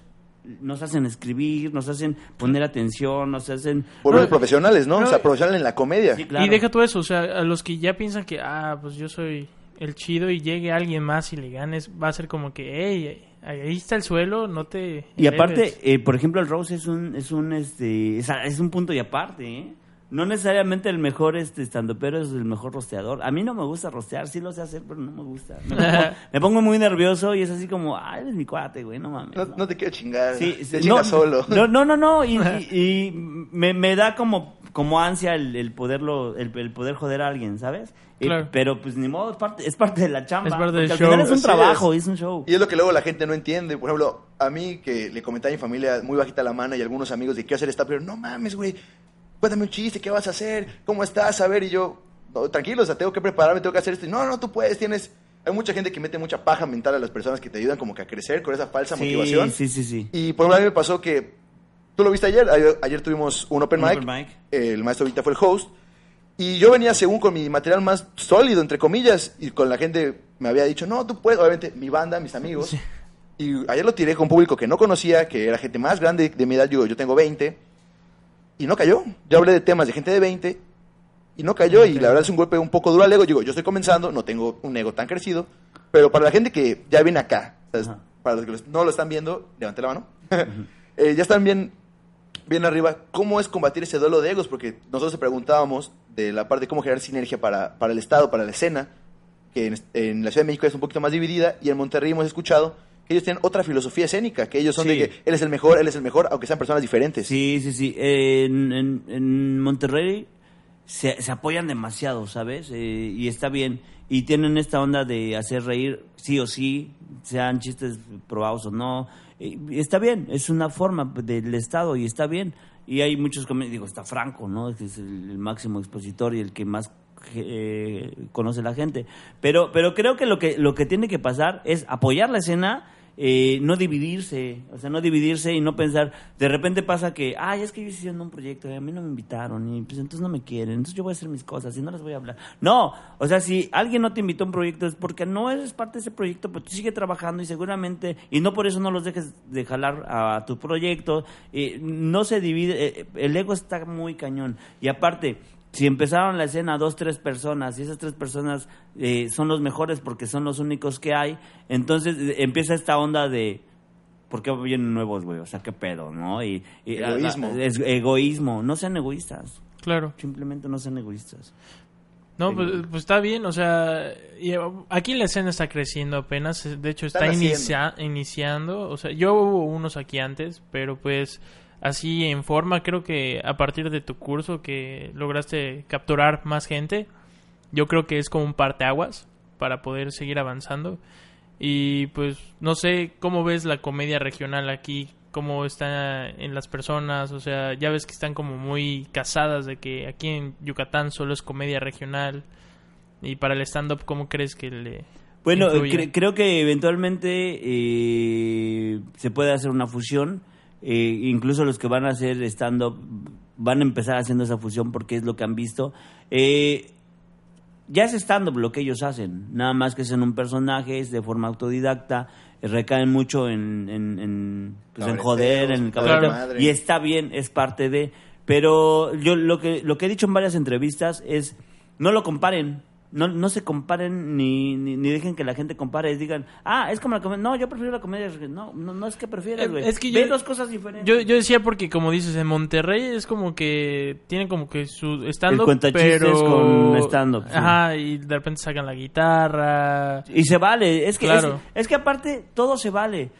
Nos hacen escribir, nos hacen poner atención, nos hacen Volverse No, profesionales, ¿no? no, o sea, profesionales en la comedia. Sí, claro. Y deja todo eso, o sea, a los que ya piensan que, ah, pues yo soy el chido y llegue alguien más y le ganes, va a ser como que, hey, ahí está el suelo, no te... Y aparte, eleves". eh, por ejemplo, el Rose es un, es un, este, es, es un punto y aparte, ¿eh? No necesariamente el mejor este estandopero es el mejor rosteador. A mí no me gusta rostear, sí lo sé hacer, pero no me gusta. Me pongo, me pongo muy nervioso y es así como, ah, eres mi cuate, güey, no mames. No, ¿no? no te quiero chingar. Sí, te no, solo. No, no, no, no, y, y- y me, me da como, como ansia el, el poderlo, el, el poder joder a alguien, ¿sabes? Y- Claro. pero pues ni modo, es parte, es parte de la chamba. Es parte del show. Al final es un Así trabajo, es. es. un show. Y es lo que luego la gente no entiende. Por ejemplo, a mí que le comenté a mi familia muy bajita la mano y algunos amigos de quiero hacer esta, pero no mames, güey. Cuéntame un chiste, ¿qué vas a hacer? ¿Cómo estás? A ver, y yo, no, tranquilo, o sea, tengo que prepararme, tengo que hacer esto. Y no, no, tú puedes, tienes. Hay mucha gente que mete mucha paja mental a las personas que te ayudan como que a crecer con esa falsa Sí, motivación. sí, sí, sí. Y por a mí me pasó que. Tú lo viste ayer. Ayer, ayer tuvimos un open Un mic. open mic. El maestro Vita fue el host. Y yo venía según con mi material más sólido, entre comillas. Y con la gente me había dicho, no, tú puedes. Obviamente, mi banda, mis amigos. Sí. Y ayer lo tiré con público que no conocía, que era gente más grande de mi edad. Yo, yo tengo 20. Y no cayó. Yo hablé de temas de gente de 20. Y no cayó. Y la verdad es un golpe un poco duro al ego. Digo, yo estoy comenzando, no tengo un ego tan crecido. Pero para la gente que ya viene acá, para los que no lo están viendo, levante la mano. Eh, ya están bien, bien arriba. ¿Cómo es combatir ese duelo de egos? Porque nosotros te preguntábamos de la parte de cómo generar sinergia para, para el Estado, para la escena, que en, en la Ciudad de México es un poquito más dividida, y en Monterrey hemos escuchado que ellos tienen otra filosofía escénica, que ellos son de que él es el mejor, él es el mejor, aunque sean personas diferentes. Sí, sí, sí. En, en- en Monterrey se, se apoyan demasiado, ¿sabes? Eh, y está bien. Y tienen esta onda de hacer reír sí o sí, sean chistes probados o no. Está bien, es una forma del Estado y está bien. Y hay muchos comediantes, digo, está Franco, ¿no? Que es el, el máximo expositor y el que más eh, conoce la gente. Pero, pero creo que lo que lo que tiene que pasar es apoyar la escena, eh, no dividirse, o sea, no dividirse y no pensar. De repente pasa que, ay, es que yo estoy haciendo un proyecto y a mí no me invitaron y pues entonces no me quieren, entonces yo voy a hacer mis cosas y no les voy a hablar. No, o sea, si alguien no te invitó a un proyecto es porque no eres parte de ese proyecto, pues tú sigue trabajando y seguramente y no por eso no los dejes de jalar a tu proyecto. eh, no se divide, eh, el ego está muy cañón y aparte si empezaron la escena dos, tres personas y esas tres personas eh, son los mejores porque son los únicos que hay, entonces eh, empieza esta onda de ¿por qué vienen nuevos, güey? O sea, qué pedo, ¿no? Y, y- Egoísmo. es egoísmo. No sean egoístas. Claro. Simplemente no sean egoístas. No, pues, pues está bien, o sea, y, eh, aquí la escena está creciendo apenas, de hecho está inicia- iniciando, o sea, yo hubo unos aquí antes, pero pues así en forma, creo que a partir de tu curso que lograste capturar más gente, yo creo que es como un parteaguas para poder seguir avanzando. Y pues no sé cómo ves la comedia regional aquí, cómo está en las personas, o sea, ya ves que están como muy casadas de que aquí en Yucatán solo es comedia regional. Y para el stand-up, ¿cómo crees que le... Bueno, cre- creo que eventualmente eh, se puede hacer una fusión. Eh, incluso los que van a hacer stand-up van a empezar haciendo esa fusión porque es lo que han visto. Eh, ya es stand-up lo que ellos hacen, nada más que son un personaje, es de forma autodidacta, eh, recaen mucho en, en, en, pues, en joder, en el claro. Madre. y está bien, es parte de... Pero yo lo que, lo que he dicho en varias entrevistas es, no lo comparen, no, no se comparen ni, ni, ni dejen que la gente compare y digan, ah, es como la comedia, no, yo prefiero la comedia, no, no, no es que prefieras, Eh, güey, es que ve yo- dos cosas diferentes. Yo, yo decía porque, como dices, en Monterrey es como que tienen como que su stand-up, pero... con stand-up, sí. Ajá, y de repente sacan la guitarra. Y se vale, es que, Claro. es, es que aparte todo se vale.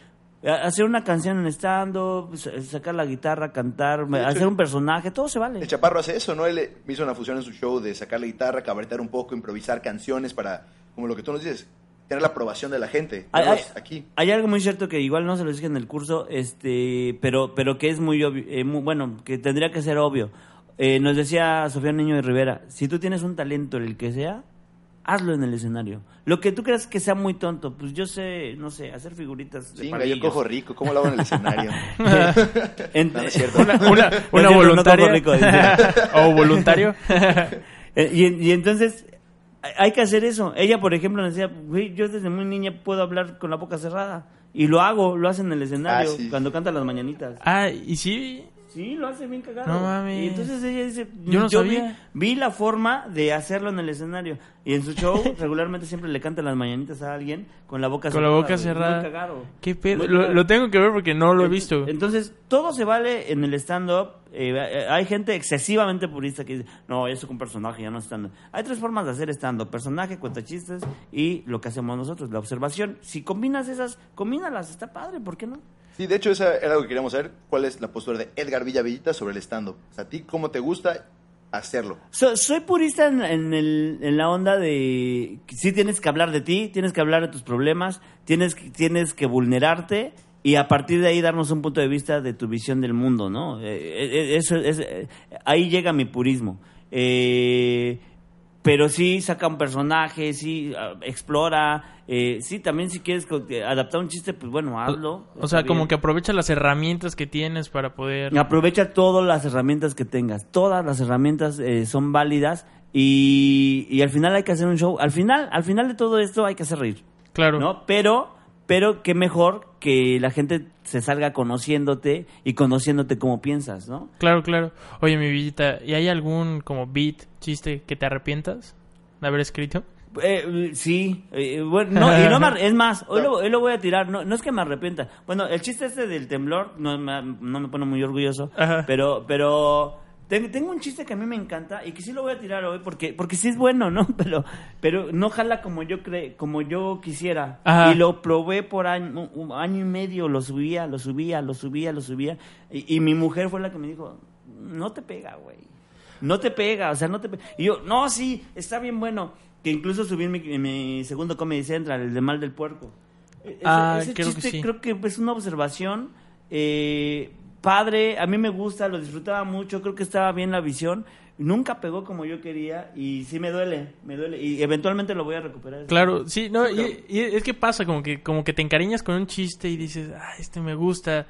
A- Hacer una canción en stand-up, sa- sacar la guitarra, cantar, hacer un personaje, todo se vale. El Chaparro hace eso, ¿no? Él eh, hizo una fusión en su show de sacar la guitarra, cabaretear un poco, improvisar canciones para, como lo que tú nos dices, tener la aprobación de la gente. Hay, aquí. hay algo muy cierto que igual no se lo dije en el curso, este, pero, pero que es muy obvio, eh, muy- bueno, que tendría que ser obvio. Eh, nos decía Sofía Niño de Rivera, si tú tienes un talento, el que sea, hazlo en el escenario. Lo que tú creas que sea muy tonto, pues yo sé, no sé, hacer figuritas de Chinga, yo cojo rico, ¿cómo lo hago en el escenario? En- No, no es cierto. Una, no voluntaria. rico, o voluntario. Eh, Y, y entonces hay- que hacer eso. Ella, por ejemplo, decía, "Güey, yo desde muy niña puedo hablar con la boca cerrada. Y lo hago, lo hace en el escenario, Ah, sí. cuando canta las mañanitas. ah, y sí. Sí, lo hace bien cagado. No mames. Y entonces ella dice, Yo no vi, sabía. vi la forma de hacerlo en el escenario. Y en su show regularmente siempre le canta las mañanitas a alguien con la boca Con la cerrada. boca cerrada. Muy cagado. ¿Qué pedo? Muy Lo, tengo que ver porque no lo he visto. Entonces, todo se vale en el stand-up. Eh, eh, hay gente excesivamente purista que dice, no, eso es un personaje, ya no es stand-up. Hay tres formas de hacer stand-up. Personaje, cuenta chistes y lo que hacemos nosotros, la observación. Si combinas esas, combínalas, está padre, ¿por qué no? Sí, de hecho, esa era algo que queríamos saber. ¿Cuál es la postura de Edgar Villavillita sobre el stand-up? O sea, ¿a ti cómo te gusta hacerlo? So- soy purista en, el- en la onda de sí tienes que hablar de ti, tienes que hablar de tus problemas, tienes, tienes que vulnerarte y a partir de ahí darnos un punto de vista de tu visión del mundo, ¿no? Eh, eh, eso eh, ahí llega mi purismo. Eh, pero sí saca un personaje, sí ah, explora, eh, sí también si quieres co- adaptar un chiste, pues bueno, hazlo. O sea, como que aprovecha las herramientas que tienes para poder... Aprovecha todas las herramientas que tengas. Todas las herramientas eh, son válidas y, y al final hay que hacer un show. Al final, al final de todo esto hay que hacer reír, Claro. ¿no? Pero, pero qué mejor que la gente se salga conociéndote y conociéndote como piensas, ¿no? Claro, claro. Oye, mi villita, ¿y hay algún como beat, chiste que te arrepientas de haber escrito? Eh, sí, eh, bueno, no, y no me es más, hoy lo, hoy lo voy a tirar, no, no es que me arrepienta. Bueno, el chiste este del temblor no me, no me pone muy orgulloso, Ajá. pero, pero tengo un chiste que a mí me encanta y que sí lo voy a tirar hoy porque, porque sí es bueno, ¿no? Pero, pero no jala como yo cre, como yo quisiera. Ajá. Y lo probé por año, un año y medio, lo subía, lo subía, lo subía, lo subía. Y, y mi mujer fue la que me dijo, no te pega, güey. No te pega, o sea, no te pega. Y yo, no, sí, está bien bueno. Que incluso subí mi, mi segundo Comedy Central, el de Mal del Puerco. E- Ese, Ah, ese creo que chiste sí. creo que es una observación eh, padre, a mí me gusta, lo disfrutaba mucho, creo que estaba bien la visión. Nunca pegó como yo quería y sí me duele, me duele. Y eventualmente lo voy a recuperar. Claro, sí, no, y es que pasa como que como que te encariñas con un chiste y dices, ah, este me gusta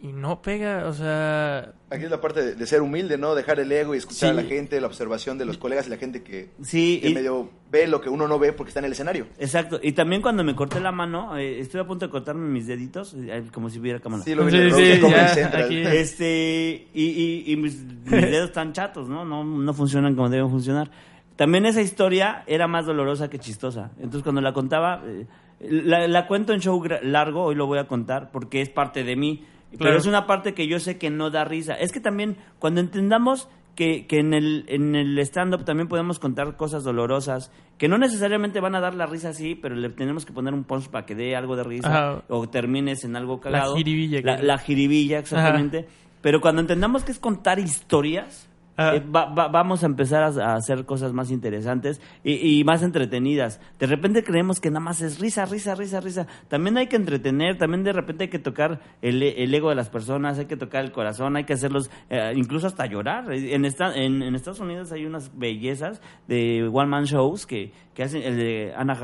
y no pega, o sea, Aquí es la parte de, de ser humilde, ¿no? Dejar el ego y escuchar Sí. a la gente, la observación de los colegas y la gente que, Sí, que y- medio ve lo que uno no ve porque está en el escenario. Exacto. Y también cuando me corté la mano, eh, estuve a punto de cortarme mis deditos, eh, como si hubiera cámara. Sí, lo vi Sí, el sí. Este, y, y, y mis, mis dedos están chatos, ¿no? ¿no? No funcionan como deben funcionar. También esa historia era más dolorosa que chistosa. Entonces, cuando la contaba, eh, la, la cuento en show largo, hoy lo voy a contar, porque es parte de mí. Pero es una parte que yo sé que no da risa. Es que también, cuando entendamos que, que en el, en el stand-up también podemos contar cosas dolorosas, que no necesariamente van a dar la risa así, pero le tenemos que poner un punch para que dé algo de risa, Ajá. o termines en algo cagado. jiribilla La, la jiribilla, exactamente. Pero cuando entendamos que es contar historias, Ajá. eh, va- va- vamos a empezar a, hacer cosas más interesantes y, y más entretenidas. De repente creemos que nada más es risa, risa, risa, risa. También hay que entretener, también de repente hay que tocar el, el ego de las personas, hay que tocar el corazón, hay que hacerlos, eh, incluso hasta llorar. En, esta, en, Estados Unidos hay unas bellezas de one man shows que, que hacen, el de Anna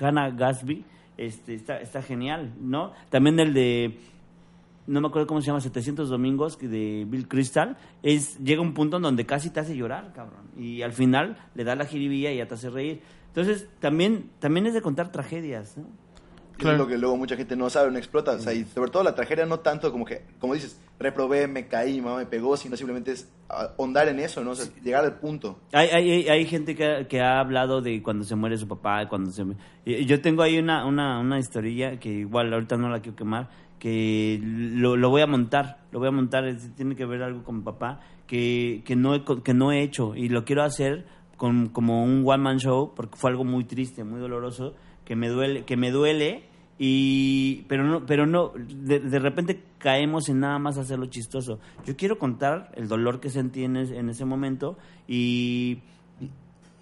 Hannah Gatsby, este, está genial, ¿no? También el de no me acuerdo cómo se llama, 700 domingos que de Bill Crystal, es llega un punto en donde casi te hace llorar, cabrón. Y al final le da la jiribilla y ya te hace reír. Entonces, también, también es de contar tragedias, ¿no? Claro. Es lo que luego mucha gente no sabe, no explota. O sea, y sobre todo la tragedia no tanto como que, como dices, reprobé, me caí, mi mamá me pegó, sino simplemente es ah, ahondar en eso, ¿no? O sea, llegar al punto. Hay, hay, hay- gente que, ha- que ha hablado de cuando se muere su papá, cuando se... Yo tengo ahí una, una, una historia que igual ahorita no la quiero quemar, que lo, lo voy a montar, lo voy a montar, es- tiene que ver algo con mi papá, que, que, no he, que no he hecho y lo quiero hacer con, como un one man show, porque fue algo muy triste, muy doloroso, que me duele, que me duele y pero no pero no de, de repente caemos en nada más hacerlo chistoso yo quiero contar el dolor que sentí en, ese- en ese momento y,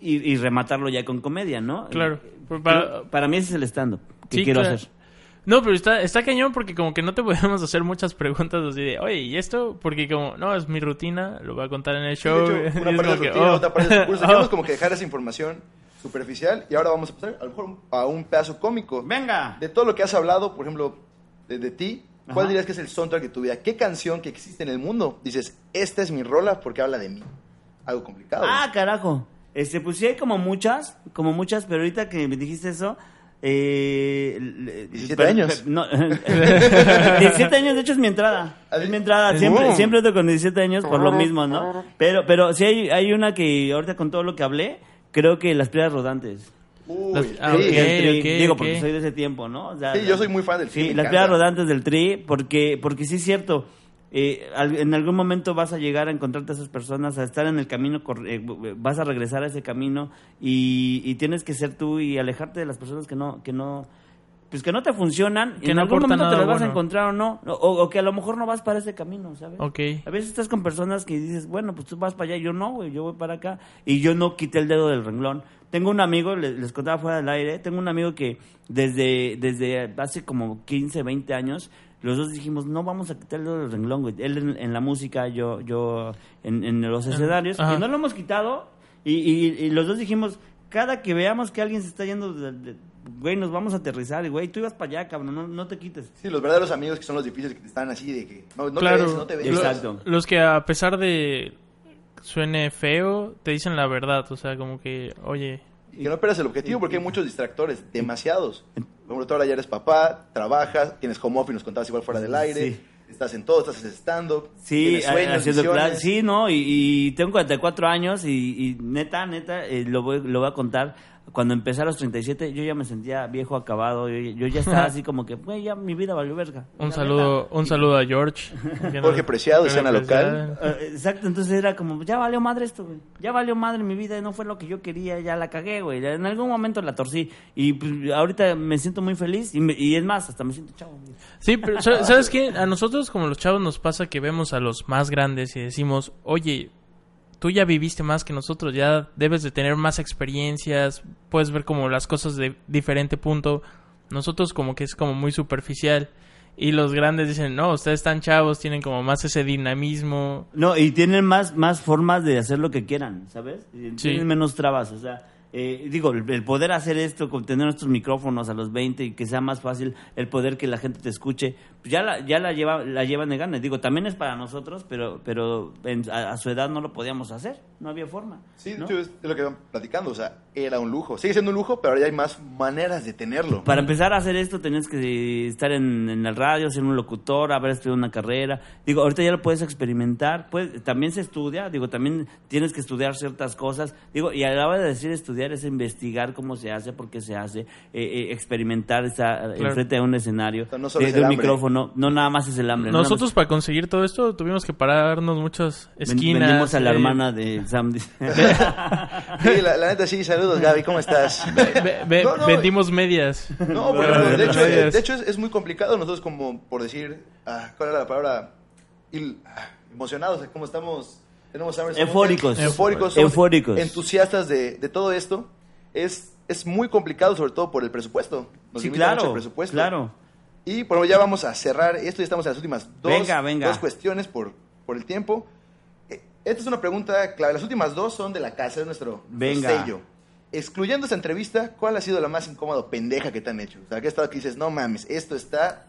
y y rematarlo ya con comedia no Claro. Eh, Pues para- para, mí ese es el stand up que Sí, quiero claro. hacer No, pero está, está cañón porque como que no te podemos hacer muchas preguntas así de, oye, ¿y esto? Porque como, no, es mi rutina, lo voy a contar en el Sí, show. de hecho, y una parte de como su que, rutina, oh. otra parte de su curso. Oh. Como que dejar esa información superficial y ahora vamos a pasar a lo mejor a un pedazo cómico. venga De todo lo que has hablado, por ejemplo, de, de ti, ¿cuál Ajá. dirías que es el soundtrack de tu vida? ¿Qué canción que existe en el mundo dices, esta es mi rola porque habla de mí? Algo complicado. ¿no? ah carajo este pues sí hay como muchas como muchas pero ahorita que me dijiste eso eh, le- 17 pero- años. no, 17 años, de hecho es mi entrada. ¿Ah, Es mi entrada. Siempre, siempre ando con 17 años por lo mismo, ¿no? Pero, pero sí hay, hay una que ahorita con todo lo que hablé, creo que las piedras rodantes. Uy, Las- ah, digo, porque soy de ese tiempo, ¿no? O sea, Sí, yo soy muy fan del Sí, las piedras rodantes del tri, porque, porque sí es cierto. Eh, en algún momento vas a llegar a encontrarte a esas personas, a estar en el camino, cor- eh, vas a regresar a ese camino y, y tienes que ser tú y alejarte de las personas que no, que no, pues que no te funcionan. Que y en no algún momento te las vas a encontrar o no, o, o que a lo mejor no vas para ese camino, ¿sabes? A veces estás con personas que dices, bueno, pues tú vas para allá, yo no, güey, yo voy para acá. Y yo no quité el dedo del renglón. Tengo un amigo, les, les contaba fuera del aire, tengo un amigo que desde, desde hace como 15, 20 años, los dos dijimos, no vamos a quitar el renglón, güey. Él en, en la música, yo, yo en, en los escenarios. Ajá. Y no lo hemos quitado. Y, y- y los dos dijimos, cada que veamos que alguien se está yendo, de- de- güey, nos vamos a aterrizar. Y, güey, tú ibas para allá, cabrón, no, no te quites. Sí, los verdaderos amigos que son los difíciles que te están así de que no, no claro. te ves, no te ves. Exacto. Los que a pesar de suene feo, te dicen la verdad. O sea, como que, oye, que no pierdas el objetivo porque hay muchos distractores, demasiados. Por ejemplo, tú ahora ya eres papá, trabajas, tienes home office, nos contabas igual fuera del aire, Sí. estás en todo, estás en stand-up, Sí, sueños, haciendo. Sí, no, y, y tengo 44 años y, y neta, neta, eh, lo, voy, lo voy a contar. Cuando empecé a los 37, yo ya me sentía viejo, acabado. Yo, yo ya estaba así como que, güey, ya mi vida valió verga. Un saludo, verga. un saludo a George. Jorge Preciado, escena local. Eh, Exacto, entonces era como, ya valió madre esto, güey. Ya valió madre mi vida y no fue lo que yo quería, ya la cagué, güey. En algún momento la torcí. Y pues, ahorita me siento muy feliz y, me- y es más, hasta me siento chavo. güey. Sí, pero sa- ¿sabes qué? A nosotros como los chavos nos pasa que vemos a los más grandes y decimos, oye, tú ya viviste más que nosotros, ya debes de tener más experiencias, puedes ver como las cosas de diferente punto. Nosotros como que es como muy superficial. Y los grandes dicen, no, ustedes están chavos, tienen como más ese dinamismo. No, y tienen más, más formas de hacer lo que quieran, ¿sabes? Sí. Tienen menos trabas, o sea, eh, digo, el, poder hacer esto, con tener nuestros micrófonos a los 20 y que sea más fácil el poder que la gente te escuche, pues ya la, ya la, lleva, la llevan de ganas. Digo, también es para nosotros, pero, pero en- a, a su edad no lo podíamos hacer, no había forma. Sí, ¿no? es lo que iban platicando. O sea, era un lujo. Sigue siendo un lujo, pero ahora ya hay más maneras de tenerlo. Para empezar a hacer esto tenías que estar en, en el radio, ser un locutor, haber estudiado una carrera. Digo, ahorita ya lo puedes experimentar. Pues, también se estudia, digo, también tienes que estudiar ciertas cosas. Digo, y a la hora de decir estudiar es investigar cómo se hace, por qué se hace, eh, eh, experimentar esa, Claro. enfrente de un escenario, O sea, no solo de, de un micrófono. No nada más es el hambre. no Nosotros para conseguir todo esto tuvimos que pararnos muchas esquinas. Vendimos a la eh, hermana de Sam. Sí, la, la neta sí. Saludos, Gaby. ¿Cómo estás? No, vendimos medias. No, de hecho, medias. de hecho es, es muy complicado nosotros como, por decir, ah, ¿cuál era la palabra? Il- ah, emocionados, o sea, como estamos, tenemos hambre, somos Eufóricos. eufóricos, Eufóricos. entusiastas de, de todo esto. Es, es muy complicado, sobre todo por el presupuesto. Nos sí, limita mucho claro. el presupuesto. Claro. Y bueno, ya vamos a cerrar esto, ya estamos en las últimas dos, Venga, venga. dos cuestiones por, por el tiempo. Eh, Esta es una pregunta clave. Las últimas dos son de la casa, de nuestro, nuestro Venga. sello. Excluyendo esta entrevista, ¿cuál ha sido la más incómoda pendeja que te han hecho? O sea, que estado aquí dices, no mames, esto está...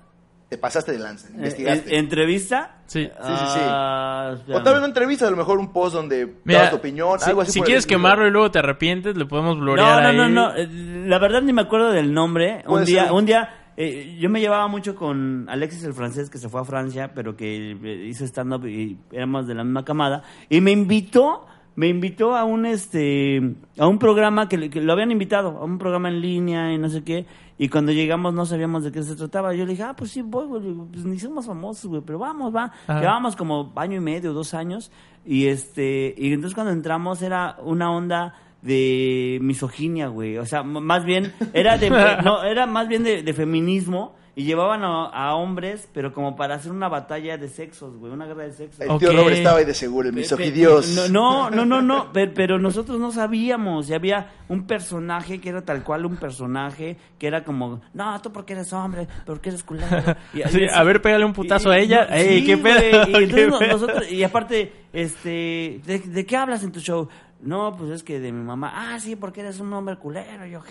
Te pasaste de lanza, Eh, investigaste. ¿en- ¿Entrevista? Sí. Sí, sí, sí. Ah, o tal vez no entrevista, a lo mejor un post donde Mira, das tu opinión, si, algo así. si quieres quemarlo y luego te arrepientes, le podemos No, blorear no, ahí. no, no. eh, La verdad ni me acuerdo del nombre. Un día, ser. un día eh, yo me llevaba mucho con Alexis el francés que se fue a Francia, pero que eh, hizo stand up y éramos de la misma camada y me invitó, me invitó a un este a un programa que, que lo habían invitado, a un programa en línea y no sé qué. Y cuando llegamos no sabíamos de qué se trataba. Yo le dije, ah, pues sí, voy, güey. Pues ni somos famosos, güey, pero vamos, va. Ajá. Llevábamos como año y medio, dos años. Y este, y entonces cuando entramos era una onda de misoginia, güey. O sea, más bien, era de, no, era más bien de, de feminismo. Y llevaban a, a hombres, pero como para hacer una batalla de sexos, güey, una guerra de sexos. El tío. Robert estaba ahí de seguro, el misogidios. No, no, no, no, no, pero, pero nosotros no sabíamos. Y había un personaje que era tal cual un personaje que era como, no, tú porque eres hombre, porque eres culero. Y, Sí, y- a ver, pégale un putazo y- a ella. no, Ey, sí, qué pedo. Y, entonces qué no- pedo. nosotros, y aparte, este, ¿de, de qué hablas en tu show? No, pues es que de mi mamá. Ah, sí, porque eres un hombre culero, yo,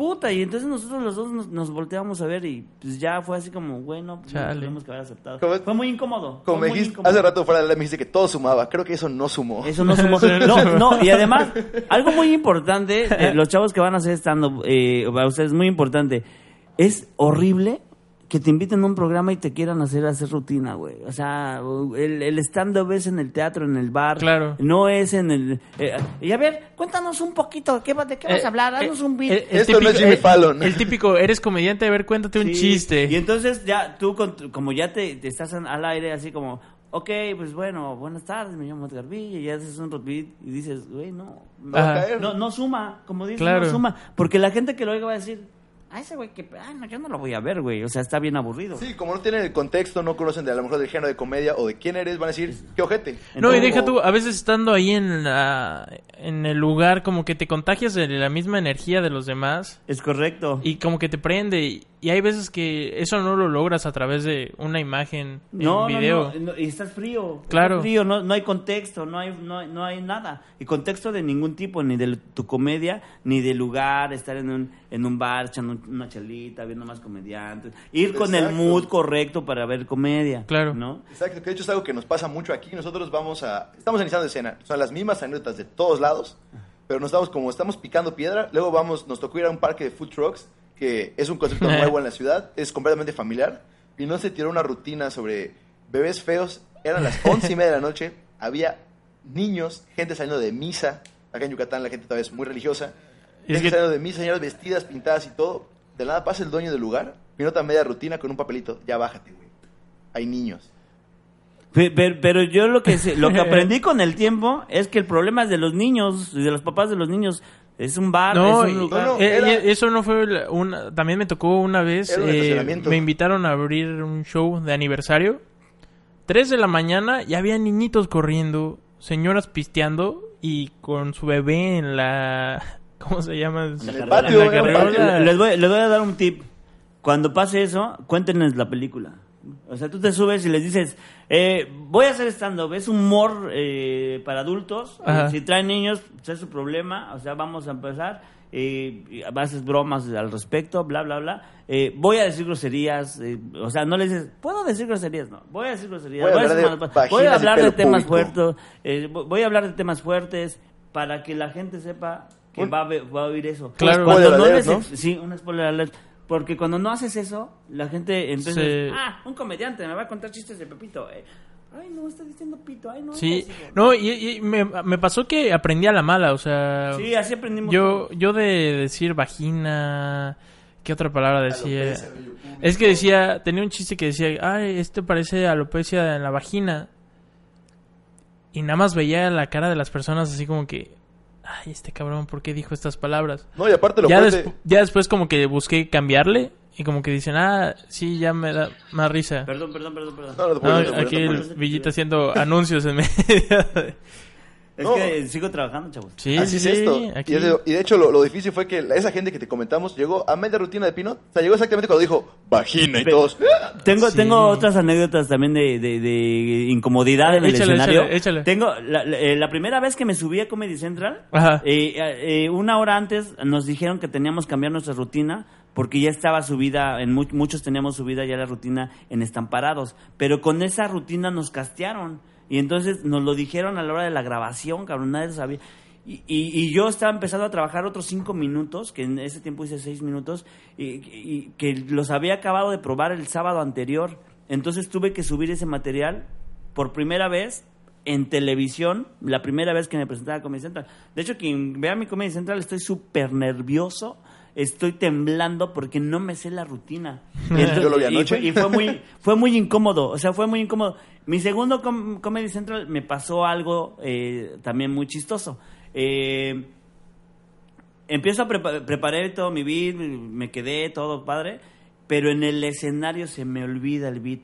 Puta, y entonces nosotros los dos nos, nos volteamos a ver y pues ya fue así como, bueno, pues Chale. tenemos que haber aceptado. Como- fue muy incómodo. Como fue me muy dijiste, incómodo. hace rato fuera de la me dijiste que todo sumaba. Creo que eso no sumó. Eso no sumó. No, no, y además, algo muy importante, eh, los chavos que van a hacer stand-up, eh, para ustedes, muy importante, es horrible que te inviten a un programa y te quieran hacer hacer rutina, güey. O sea, el, el stand-up es en el teatro, en el bar. Claro. No es en el... eh, y a ver, cuéntanos un poquito, ¿qué, va- ¿de qué vas Eh, a hablar? eh, Haznos un beat. Esto no es Jimmy Fallon. El típico, eres comediante, a ver, cuéntate un Sí, chiste. Y entonces ya tú, como ya te, te estás al aire, así como, ok, pues bueno, buenas tardes, me llamo Edgar Villa, y ya haces un repeat y dices, güey, no, no, no, no suma, como dices, Claro. no suma, porque la gente que lo oiga va a decir, ah, ese güey que, ah, no, yo no lo voy a ver, güey, o sea, está bien aburrido. Sí, como no tienen el contexto, no conocen de a lo mejor del género de comedia o de quién eres, van a decir, qué ojete. No, y deja tú, a veces estando ahí en, la- en el lugar, como que te contagias de la misma energía de los demás Es correcto. y como que te prende. Y, y hay veces que eso no lo logras a través de una imagen No, en no, video. no, no, y estás frío. Claro. Estás frío, no, no hay contexto, no hay, no, hay- no hay nada. Y contexto de ningún tipo, ni de tu comedia, ni de lugar, estar en un, en un bar, echando un- una chalita, viendo más comediantes. Ir con el Exacto. mood correcto para ver comedia. Claro. ¿No? Exacto, que de hecho es algo que nos pasa mucho aquí. Nosotros vamos a. Estamos iniciando escena. Son las mismas anécdotas de todos lados. Pero nos estamos como estamos picando piedra. Luego vamos, nos tocó ir a un parque de food trucks, que es un concepto nuevo en la ciudad. Es completamente familiar. Y no se tiró una rutina sobre bebés feos. Eran las once y media de la noche. Había niños, gente saliendo de misa. Acá en Yucatán la gente todavía es muy religiosa. Es Es que- de mí, señoras vestidas, pintadas y todo. De nada pasa el dueño del lugar, mi nota media rutina con un papelito. Ya bájate, güey. Hay niños. Pe- Pero, pero yo lo que sé- lo que aprendí con el tiempo es que el problema es de los niños, de los papás de los niños. Es un bar, No, es un lugar. no, no, eh, era- eso no fue una... También me tocó una vez, un eh, me invitaron a abrir un show de aniversario. Tres de la mañana y había niñitos corriendo, señoras pisteando y con su bebé en la... ¿Cómo se llama? En el patio, En la. Les voy, les voy a dar un tip. Cuando pase eso, cuéntenles la película. O sea, tú te subes y les dices, eh, voy a hacer stand-up, es humor eh, para adultos. Ajá. Si traen niños, pues es su problema. O sea, vamos a empezar. Eh, y haces bromas al respecto, bla, bla, bla. Eh, voy a decir groserías. eh, o sea, no le dices, ¿puedo decir groserías? No, voy a decir groserías. Voy a decir hablar de voy a hablar de temas público. fuertes. eh, voy a hablar de temas fuertes para que la gente sepa que va a, ver- va a oír eso. Claro. Cuando no les- ¿no? Sí, un spoiler alert. Porque cuando no haces eso, la gente entonces, Se- ah, un comediante me va a contar chistes de Pepito. eh. Ay, no, está diciendo pito. Ay, no. Sí, no, y, y me, me pasó que aprendí a la mala, o sea... Sí, así aprendimos. Yo, yo de decir vagina, ¿qué otra palabra decía? Alopecia. Es que decía, tenía un chiste que decía, ay, esto parece alopecia en la vagina. Y nada más veía la cara de las personas así como que, ay, este cabrón, ¿por qué dijo estas palabras? No, y aparte lo Ya, ya después como que busqué cambiarle y como que dicen, ah, sí, ya me da más risa. Perdón, perdón, perdón, perdón. No, no No, aquí el. Villita haciendo anuncios en medio. de- Es No. que sigo trabajando, chavos. Sí, Así sí, es sí, esto. aquí. Y, de, y de hecho, lo, lo difícil fue que la- esa gente que te comentamos llegó a media rutina de Pinot. O sea, llegó exactamente cuando dijo vagina y Pe- todos. Tengo, Sí. tengo otras anécdotas también de, de- de incomodidad en el Échale, escenario. échale, échale. Tengo la, la- eh, la primera vez que me subí a Comedy Central, Ajá. eh, eh, una hora antes nos dijeron que teníamos que cambiar nuestra rutina porque ya estaba subida, en mu- muchos teníamos subida ya la rutina en estamparados, pero con esa rutina nos castearon y entonces nos lo dijeron a la hora de la grabación, cabrón, nadie sabía. Y, y- y yo estaba empezando a trabajar otros cinco minutos, que en ese tiempo hice seis minutos, y, y que los había acabado de probar el sábado anterior. Entonces tuve que subir ese material por primera vez en televisión, la primera vez que me presentaba a Comedy Central. De hecho, quien vea mi Comedy Central, estoy súper nervioso, estoy temblando porque no me sé la rutina. Yo lo vi y anoche. fue- y fue muy, fue muy incómodo, o sea, fue muy incómodo. Mi segundo com- Comedy Central me pasó algo eh, también muy chistoso. Eh, empiezo a preparar, todo mi beat, me quedé todo padre, pero en el escenario se me olvida el beat.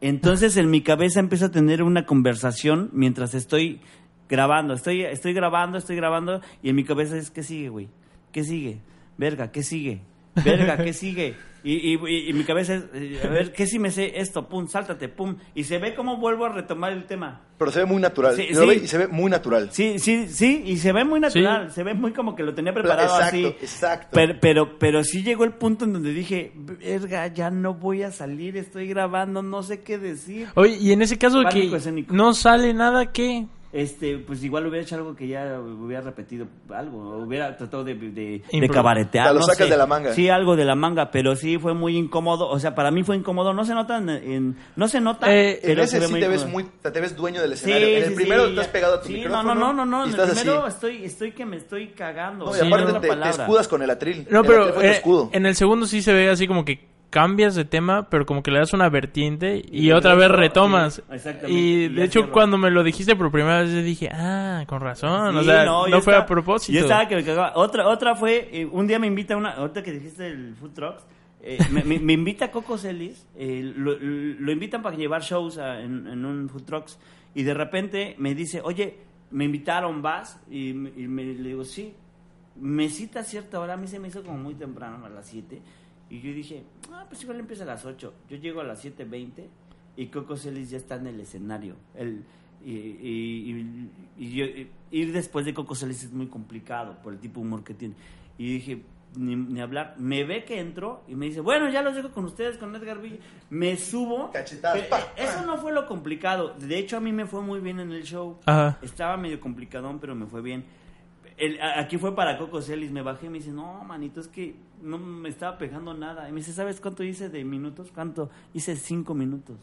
Entonces en mi cabeza empiezo a tener una conversación mientras estoy grabando, estoy, estoy grabando, estoy grabando y en mi cabeza es, ¿qué sigue, güey? ¿Qué sigue? Verga, ¿qué sigue? Verga, ¿qué sigue? Y, y, mi cabeza es, eh, a ver, ¿qué si me sé esto? Pum, sáltate, pum. Y se ve cómo vuelvo a retomar el tema. Pero se ve muy natural. Sí, lo y se ve muy natural. Sí, sí, sí, y se ve muy natural, Sí. se ve muy como que lo tenía preparado exacto, así. exacto. Pero, pero, pero sí llegó el punto en donde dije, verga, ya no voy a salir, estoy grabando, no sé qué decir. Oye, y en ese caso Pánico que escénico. no sale nada, ¿qué? Este, pues igual hubiera hecho algo que ya hubiera repetido algo, hubiera tratado de, de, cabaretear. O sea, lo no sacas sé. de la manga. Sí, algo de la manga, pero sí fue muy incómodo, o sea, para mí fue incómodo, no se nota en, en- no se nota, Eh, En pero ese se ve sí muy te ves muy, te ves dueño del Sí, escenario. en el sí, primero sí, estás pegado a tu Sí, micrófono. No, no, no, no, en el primero así. estoy, estoy que me estoy cagando. No, y Sí, aparte te, escudas con el atril. No, El pero atril fue tu eh, escudo. en el segundo sí se ve así como que cambias de tema, pero como que le das una vertiente y, Y otra vez retomas. exactamente, y de hecho cuando me lo dijiste por primera vez dije, ah, con razón, o sea, no, fue estaba- a propósito. Yo estaba que me cagaba. Otra, otra fue, eh, un día me invita una, ahorita que dijiste el Food Trucks, eh, me, me- me invita Coco Celis, eh, lo, lo invitan para llevar shows a- en, en un Food Trucks, y de repente me dice, oye, me invitaron, ¿vas? Y me, le digo, sí. Me cita a cierta hora, a mí se me hizo como muy temprano, a las 7, y yo dije, ah, pues igual empieza a las 8. Yo llego a las 7.20 y Coco Celis ya está en el escenario. Él, y, y- y- y yo- y- ir después de Coco Celis es muy complicado por el tipo de humor que tiene. Y dije, ni, ni hablar. Me ve que entro y me dice, bueno, ya los dejo con ustedes, con Edgar Villa. Me subo. Cachetadas, Pero, pa, eh, Eso no fue lo complicado. De hecho, a mí me fue muy bien en el show. Ajá. Estaba medio complicadón, pero me fue bien. El- aquí fue para Coco Celis, me bajé y me dice, no, manito, es que no me estaba pegando nada. Y me dice, ¿sabes cuánto hice de minutos? ¿Cuánto? Hice cinco minutos.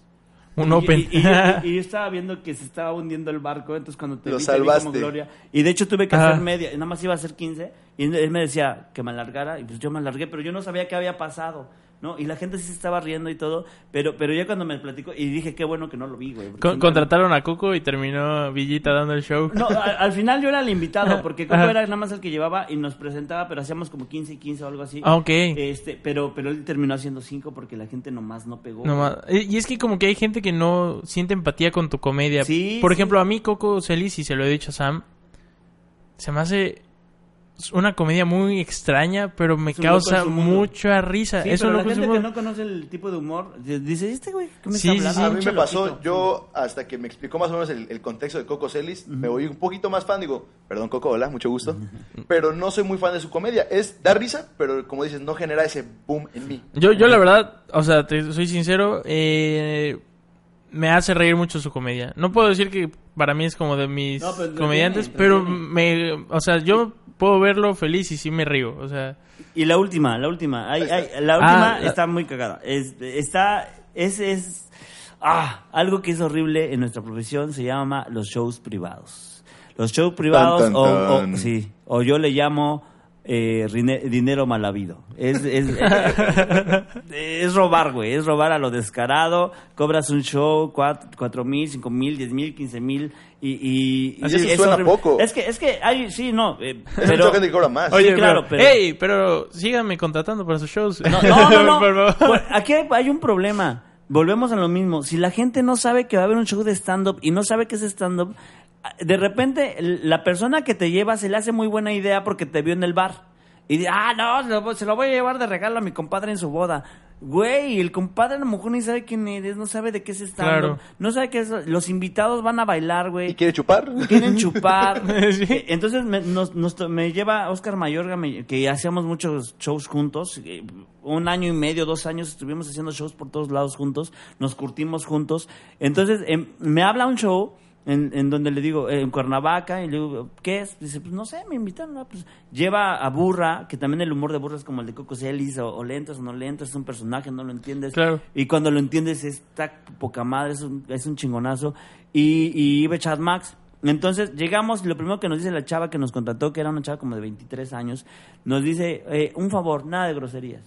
Un Y- open. Y, y yo, y yo estaba viendo que se estaba hundiendo el barco, entonces cuando te Lo vi, te vi como salvaste. Gloria. Y de hecho tuve que Ajá. hacer media, nada más iba a hacer 15. Y él me decía que me alargara, y pues yo me alargué, pero yo no sabía qué había pasado. ¿No? Y la gente sí se estaba riendo y todo, pero, pero ya cuando me platicó, y dije, qué bueno que no lo vi, güey. Con- contrataron a Coco y terminó Villita dando el show. No, al final yo era el invitado, porque Coco Ajá. era nada más el que llevaba y nos presentaba, pero hacíamos como 15 y 15 o algo así. Ah, ok. Este, pero, pero él terminó haciendo 5 porque la gente nomás no pegó. No ma- eh, Y es que como que hay gente que no siente empatía con tu comedia. Sí, Por sí. ejemplo, a mí Coco Celis, y se lo he dicho a Sam, se me hace una comedia muy extraña, pero me Es causa mucha risa. Sí, es pero un la gente que no conoce el tipo de humor dice, ¿este güey qué me Sí, está sí? A mí me pasó, loquito". yo hasta que me explicó más o menos el, el contexto de Coco Celis, me voy un poquito más fan, digo, perdón Coco, hola, mucho gusto, pero no soy muy fan de su comedia, es da risa, pero como dices, no genera ese boom en mí. Yo, yo la verdad, o sea, te soy sincero, eh, me hace reír mucho su comedia. No puedo decir que para mí es como de mis No, entretiene, comediantes, pero me, o sea, yo puedo verlo feliz y sí me río, o sea, Y la última, la última. Hay- hay- Esta. la última Ah, la- está muy cagada. Es, está, es, es, ah, algo que es horrible en nuestra profesión se llama los shows privados. Los shows privados, Tan, tan, o, sí, o yo le llamo eh, dinero mal habido. Es, es, es robar, güey, es robar a lo descarado. Cobras un show, cuatro, cuatro mil, cinco mil, diez mil, quince mil y, y, y Así es suena horrible. poco. Es que, es que hay, sí, no, eh, Es pero, mucha gente que cobra más. Oye, claro, pero, pero- hey, pero síganme contratando para sus shows. No, no, no. no. Por favor. Bueno, Aquí hay, hay un problema. Volvemos a lo mismo. Si la gente no sabe que va a haber un show de stand-up y no sabe qué es stand-up, de repente la persona que te lleva se le hace muy buena idea porque te vio en el bar. Y dice, ah, no, se lo, voy- se a llevar de regalo a mi compadre en su boda. Güey, el compadre a lo mejor ni sabe quién eres, no sabe de qué es stand-up. Claro. No sabe qué es. Los invitados van a bailar, güey ¿Y quiere chupar? quieren chupar. Sí. Eh, Entonces me, nos- nos to- me lleva Oscar Mayorga, me- que hacíamos muchos shows juntos. eh, Un año y medio, dos años estuvimos haciendo shows por todos lados juntos. Nos curtimos juntos. Entonces em, me habla un show en, en donde le digo, eh, en Cuernavaca, y le digo, ¿qué es? Dice, pues no sé, me invitaron. ah, Pues, lleva a Burra, que también el humor de Burra es como el de Coco Celis, o, o le entras o no le entras, es un personaje, no lo entiendes. Claro. Y cuando lo entiendes, está poca madre, es un, es un chingonazo. Y, y iba Chad Max. Entonces llegamos y lo primero que nos dice la chava que nos contrató, que era una chava como de 23 años, nos dice, eh, un favor, nada de groserías.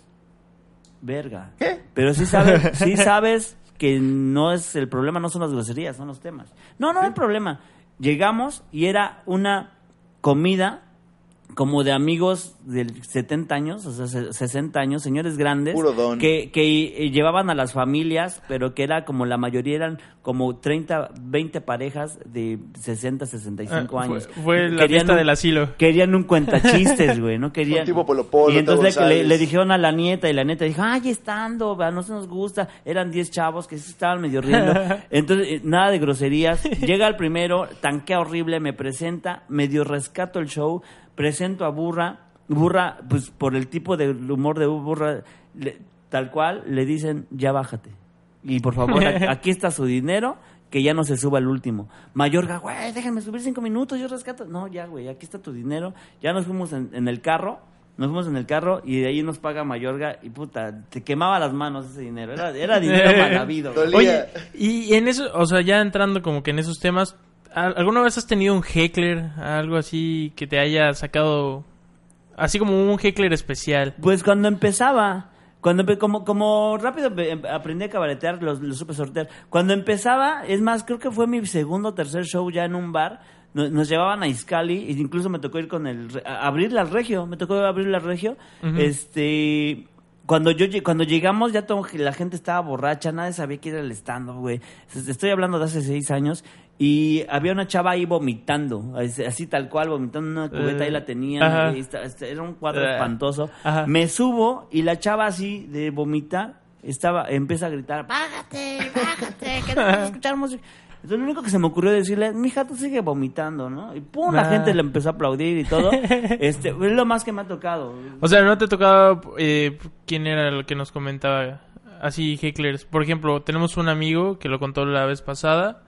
Verga. ¿Qué? Pero sí sabes, sí sabes que no es el problema, no son las groserías, son los temas. No, no hay problema. Llegamos y era una comida como de amigos de 70 años, o sea, se- 60 años, señores grandes, Puro don. que, que eh, llevaban a las familias, pero que era como la mayoría eran como 30, 20 parejas de 60, 65 Ah, años. fue la Querían fiesta un- del asilo. Querían un cuentachistes, güey, ¿no? Querían... Un tipo Polo Polo, Y entonces le, le- González. le dijeron a la nieta y la nieta dijo, ay, estando, a nosotros nos gusta. Eran 10 chavos que sí estaban medio riendo. Entonces, eh, nada de groserías. Llega el primero, tanquea horrible, me presenta, medio rescato el show, presento a Burra. Burra, pues por el tipo de humor de Burra, le- tal cual, le dicen, ya bájate. Y por favor, aquí está su dinero, que ya no se suba el último. Mayorga, güey, déjenme subir cinco minutos, yo rescato. No, ya, güey, aquí está tu dinero. Ya nos fuimos en, en el carro, nos fuimos en el carro y de ahí nos paga Mayorga y puta, te quemaba las manos ese dinero. Era, era dinero mal habido. güey. Dolía. Oye, y en eso, o sea, ya entrando como que en esos temas, ¿al- ¿alguna vez has tenido un heckler, algo así que te haya sacado, así como un heckler especial? Pues cuando empezaba, cuando como, como rápido em- aprendí a cabaretear, lo, lo supe sortear. Cuando empezaba, es más, creo que fue mi segundo o tercer show ya en un bar. Nos, nos llevaban a Iscali e incluso me tocó ir con el a- abrirle al regio, me tocó abrirle al regio. Este cuando yo cuando llegamos ya todo, la gente estaba borracha, nadie sabía que era el stand güey. Estoy hablando de hace seis años y había una chava ahí vomitando, así, tal cual vomitando una cubeta Eh, ahí la y esta- este, era un cuadro Eh, espantoso. ajá. Me subo y la chava así de vomitar estaba empieza a gritar, "Bájate, bájate, que no vas a escuchar música." Entonces lo único que se me ocurrió decirle, mija, tú sigue vomitando, ¿no? Y pum, la Ah. gente le empezó a aplaudir y todo. Este, es lo más que me ha tocado. O sea, ¿no te tocaba eh, quién era el que nos comentaba así hecklers? Por ejemplo, tenemos un amigo que lo contó la vez pasada,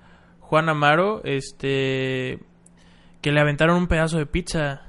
Juan Amaro, este, que le aventaron un pedazo de pizza.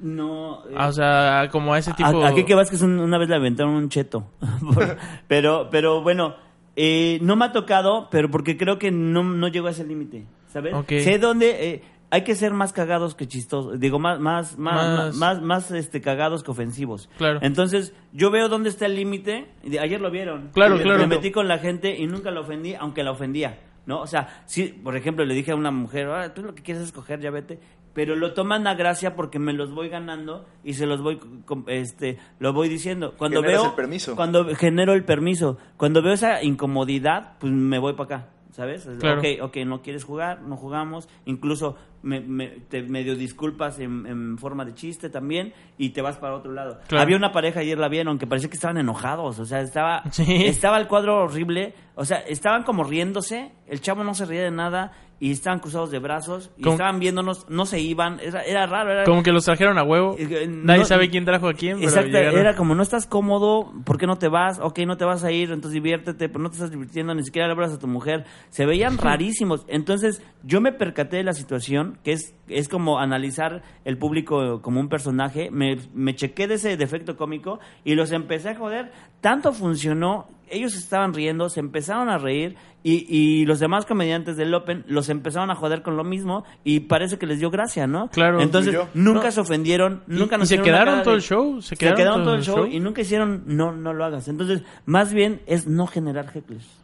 No. eh, Ah, O sea, como a ese tipo... A- Aquí que vas que es un- una vez le aventaron un cheto. pero, pero bueno, Eh, no me ha tocado, pero porque creo que no, no llego a ese límite, ¿sabes? Sé dónde... eh, hay que ser más cagados que chistosos. Digo, más, más, más, Más- más, más, este, cagados que ofensivos. Claro. Entonces, yo veo dónde está el límite. y Ayer lo vieron. Claro, Me- claro. Me metí con la gente y nunca la ofendí, aunque la ofendía. ¿No? O sea, si, por ejemplo, le dije a una mujer, "Ah, tú lo que quieres es coger, ya vete. Pero lo toman a gracia porque me los voy ganando y se los voy, este, lo voy diciendo. Cuando Generas veo, el permiso. cuando genero el permiso, cuando veo esa incomodidad, pues me voy para acá. ¿Sabes? Claro. Ok, ok, no quieres jugar, no jugamos. Incluso me, me- te medio disculpas en, en forma de chiste también y te vas para otro lado. Claro. Había una pareja ayer la vieron que parecía que estaban enojados, o sea, estaba Sí. estaba el cuadro horrible, o sea, estaban como riéndose, el chavo no se reía de nada y estaban cruzados de brazos y estaban viéndonos, no se iban, era, era raro, era Como que los trajeron a huevo. Eh, Nadie no- sabe quién trajo a quién, pero Exacto, llegaron. era como no estás cómodo, ¿por qué no te vas? Ok, no te vas a ir, entonces diviértete, pero no te estás divirtiendo, ni siquiera le hablas a tu mujer. Se veían rarísimos. Entonces, yo me percaté de la situación, que es, es como analizar el público como un personaje. Me, me chequé de ese defecto cómico y los empecé a joder. Tanto funcionó, ellos estaban riendo, se empezaron a reír y, y los demás comediantes del Open los empezaron a joder con lo mismo y parece que les dio gracia, ¿no? Claro. Entonces, nunca No. se ofendieron, Y- nunca y nos se hicieron una quedaron todo de- el show, se Se quedaron todo todo el show, show. y nunca hicieron, no, no lo hagas. Entonces, más bien es no generar hecklers.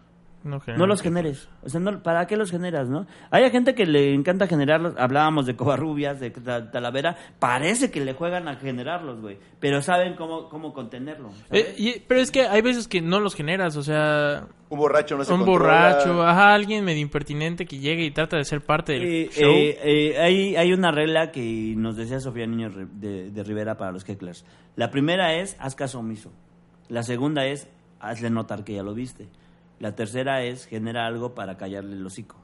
No, los generes. O sea, no, ¿para qué los generas, no? Hay gente que le encanta generarlos. Hablábamos de Covarrubias, de Ta- Talavera. Parece que le juegan a generarlos, güey. Pero saben cómo, cómo contenerlo. Eh, y- pero es que hay veces que no los generas, o sea, Un borracho no se un controla. borracho, ajá, alguien medio impertinente que llegue y trata de ser parte del Eh, show. eh, eh, hay, hay una regla que nos decía Sofía Niño de, de Rivera para los hecklers. La primera es, haz caso omiso. La segunda es, hazle notar que ya lo viste. La tercera es, genera algo para callarle el hocico.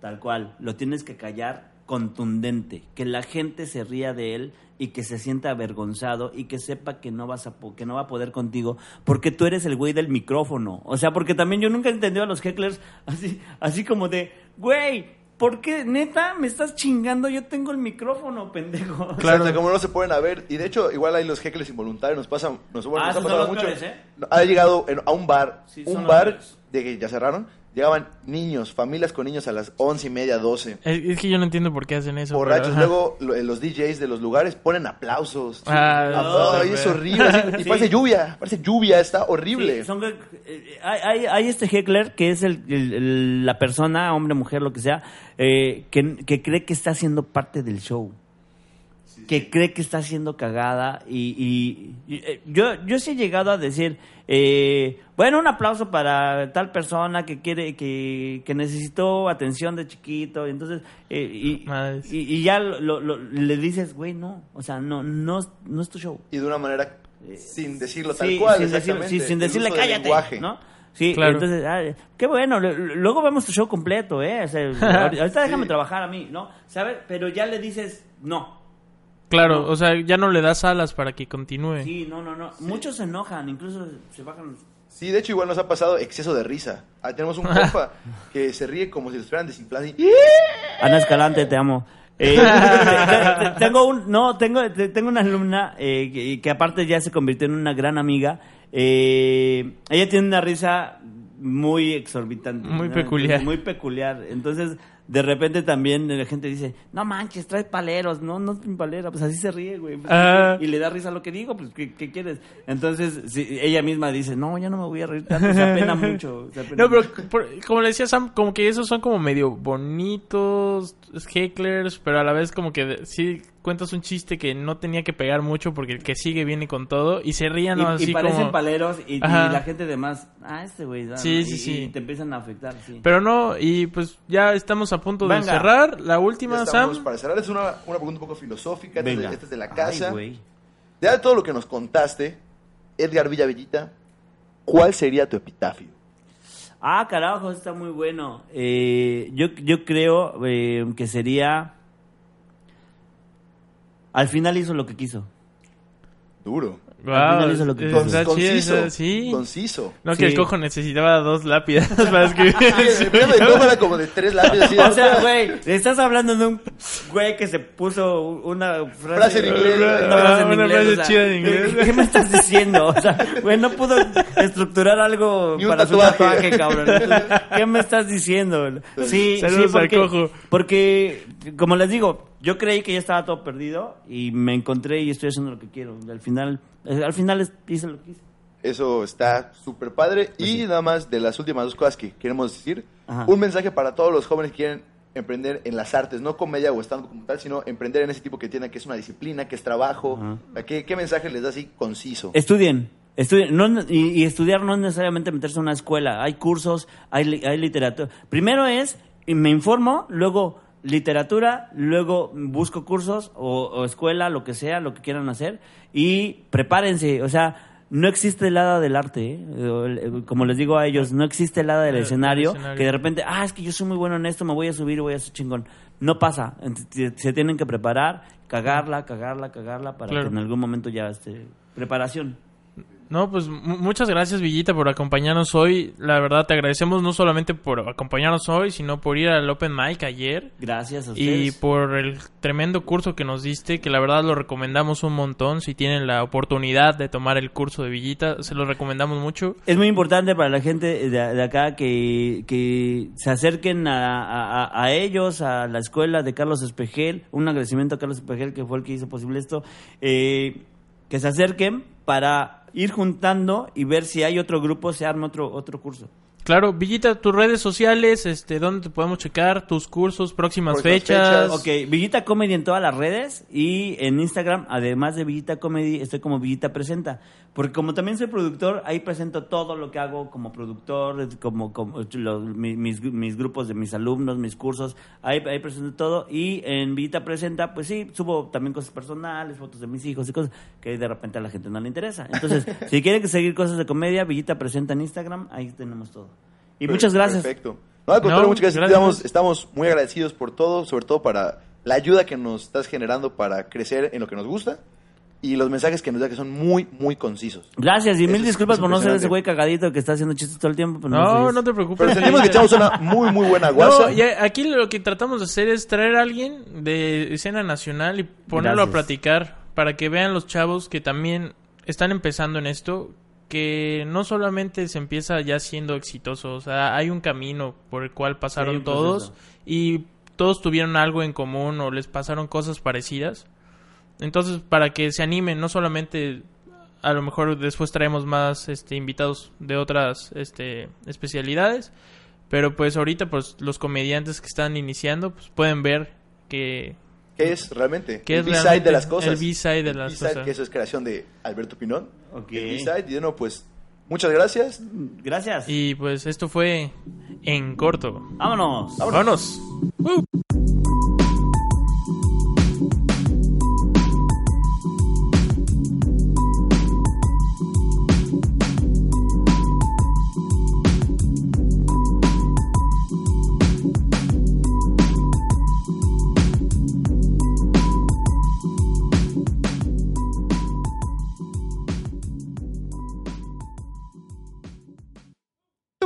Tal cual, lo tienes que callar contundente, que la gente se ría de él y que se sienta avergonzado y que sepa que no vas a que no va a poder contigo porque tú eres el güey del micrófono. O sea, porque también yo nunca he entendido a los hecklers así así como de, güey, ¿por qué neta me estás chingando? Yo tengo el micrófono, pendejo. Claro, como no se pueden a ver. Y de hecho, igual hay los heckles involuntarios. Nos pasa, nos, bueno, Ah, nos ha pasado mucho. peores, ¿eh? Ha llegado en- a un bar, Sí, un bar de que ya cerraron. Llegaban niños, familias con niños a las once y media, doce. Es, es que yo no entiendo por qué hacen eso. Borrachos, luego lo- los DJs de los lugares ponen aplausos. Ah, Aplausos, no, y es horrible. así, y Sí. parece lluvia, parece lluvia, está horrible. Sí, son- eh, hay, hay- este heckler que es el, el- la persona, hombre, mujer, lo que sea, eh, que, que cree que está haciendo parte del show. Que cree que está haciendo cagada y, y- y, eh, yo, yo sí he llegado a decir, eh, bueno, un aplauso para tal persona que quiere, que, que necesitó atención de chiquito, y entonces, eh, y, y, y ya lo- lo- lo- le dices, güey, no, o sea, no, no, no es tu show. Y de una manera sin decirlo tal Sí, cual, sin, decir- exactamente. sí, sin decirle cállate, lenguaje. ¿no? Sí, Claro. entonces, ah, qué bueno, luego vemos tu show completo, ¿eh? O sea, ahorita déjame Sí. trabajar a mí, ¿no? ¿Sabes? Pero ya le dices, no. Claro, No. o sea, ya no le das alas para que continúe. Sí, no, no, no. Muchos se enojan, incluso se bajan. Sí, de hecho igual nos ha pasado exceso de risa. Ah, tenemos un compa que se ríe como si lo estuvieran desinflando y... Ana Escalante, te amo. Eh, te- te- tengo un, no, tengo, te- tengo una alumna eh, que, que aparte ya se convirtió en una gran amiga. Eh, ella tiene una risa muy exorbitante. Muy ¿no? peculiar. Entonces, muy peculiar. Entonces, de repente también la gente dice, no manches, trae paleros. No, no trae palera. Pues así se ríe, güey. Pues, Ah. Y le da risa lo que digo, pues, ¿qué, qué quieres? Entonces, sí, ella misma dice, no, ya no me voy a reír tanto. Se apena mucho. se apena No, pero mucho". por- como le decía Sam, como que esos son como medio bonitos, hecklers, pero a la vez como que sí cuentas un chiste que no tenía que pegar mucho porque el que sigue viene con todo y se rían y, así y parecen como... paleros y, la gente de más, ah, este güey. Sí, y- sí, y sí. te empiezan a afectar, sí. Pero no, y pues ya estamos a punto de cerrar. La última, estamos Sam. para cerrar, es una, una pregunta un poco filosófica, esta es, de, esta es de la Ay, casa. güey. de todo lo que nos contaste, Edgar Villavellita, ¿cuál sería tu epitafio? Ah, carajo, está muy bueno. Eh, yo, yo creo eh, que sería... Al final hizo lo que quiso. Duro. Al final hizo lo que quiso. conciso. sí. Conciso. No, que Sí. el cojo necesitaba dos lápidas para escribir. Sí, el como de tres lápices así. O sea, güey, estás hablando de un güey que se puso una frase, Frase en inglés. Una frase en Una inglés. frase o sea, chida en inglés. ¿Qué me estás diciendo? O sea, güey, no pudo estructurar algo para tatuaje. su tatuaje, cabrón. Entonces, ¿Qué me estás diciendo? Sí, Saludos sí, al porque, cojo. porque, como les digo, yo creí que ya estaba todo perdido y me encontré y estoy haciendo lo que quiero. Y al final, eh, al final hice lo que quise. Eso está súper padre. Y nada más de las últimas dos cosas que queremos decir. Ajá. Un mensaje para todos los jóvenes que quieren emprender en las artes, no comedia o estando como tal, sino emprender en ese tipo que tiene que es una disciplina, que es trabajo. ¿Qué, qué mensaje les da así conciso? Estudien. Estudien. No, y, y estudiar no es necesariamente meterse a una escuela. Hay cursos, hay, hay literatura. Primero es, me informo, luego literatura, luego busco cursos o, o escuela, lo que sea, lo que quieran hacer. Y prepárense. O sea, no existe el hada del arte. ¿eh? Eh, Como les digo a ellos, no existe el hada del El- el escenario, que de repente, ah, es que yo soy muy bueno en esto, me voy a subir y voy a ser chingón. No pasa. Se tienen que preparar, cagarla, cagarla, cagarla, para Claro. que en algún momento ya esté. Preparación. No, pues mu- muchas gracias Villita por acompañarnos hoy. La verdad te agradecemos no solamente por acompañarnos hoy, sino por ir al Open Mic ayer Gracias a y ustedes. por el tremendo curso que nos diste, que la verdad lo recomendamos un montón. Si tienen la oportunidad de tomar el curso de Villita, se lo recomendamos mucho. Es muy importante para la gente de, de acá que, que se acerquen a, a- a ellos, a la escuela de Carlos Espejel. Un agradecimiento a Carlos Espejel, que fue el que hizo posible esto. eh, que se acerquen para ir juntando y ver si hay otro grupo, se arma otro, otro curso. Claro, Villita, tus redes sociales, este, ¿dónde te podemos checar? Tus cursos, próximas, fechas. fechas. Ok, Villita Comedy en todas las redes y en Instagram, además de Villita Comedy, estoy como Villita Presenta. Porque como también soy productor, ahí presento todo lo que hago como productor, como, como los- mi- mis, mis grupos de mis alumnos, mis cursos, ahí, ahí presento todo. Y en Villita Presenta, pues sí, subo también cosas personales, fotos de mis hijos y cosas que de repente a la gente no le interesa. Entonces, si quieren seguir cosas de comedia, Villita Presenta en Instagram, ahí tenemos todo. Y muchas gracias. Perfecto. No, al contrario, No, muchas gracias. gracias. Estamos, estamos muy agradecidos por todo, sobre todo para la ayuda que nos estás generando para crecer en lo que nos gusta y los mensajes que nos da que son muy, muy concisos. Gracias y Eso mil disculpas por no ser ese güey cagadito que está haciendo chistes todo el tiempo. Pero No, soy no eso. te preocupes. Pero sentimos que echamos una muy, muy buena guasa. No, y aquí lo que tratamos de hacer es traer a alguien de escena nacional y ponerlo Gracias. a platicar para que vean los chavos que también están empezando en esto, que no solamente se empieza ya siendo exitoso, o sea, hay un camino por el cual pasaron todos y todos tuvieron algo en común o les pasaron cosas parecidas. Entonces, para que se animen, no solamente a lo mejor después traemos más este invitados de otras este especialidades, pero pues ahorita pues los comediantes que están iniciando pues pueden ver que ¿Qué es realmente? ¿Qué el B-side de las cosas. el B-side de El las B-side, cosas? que eso es creación de Alberto Pinón. Ok. El B-side. Y bueno, pues, muchas gracias. Gracias. y pues esto fue en corto. Vámonos. Vámonos. Uh.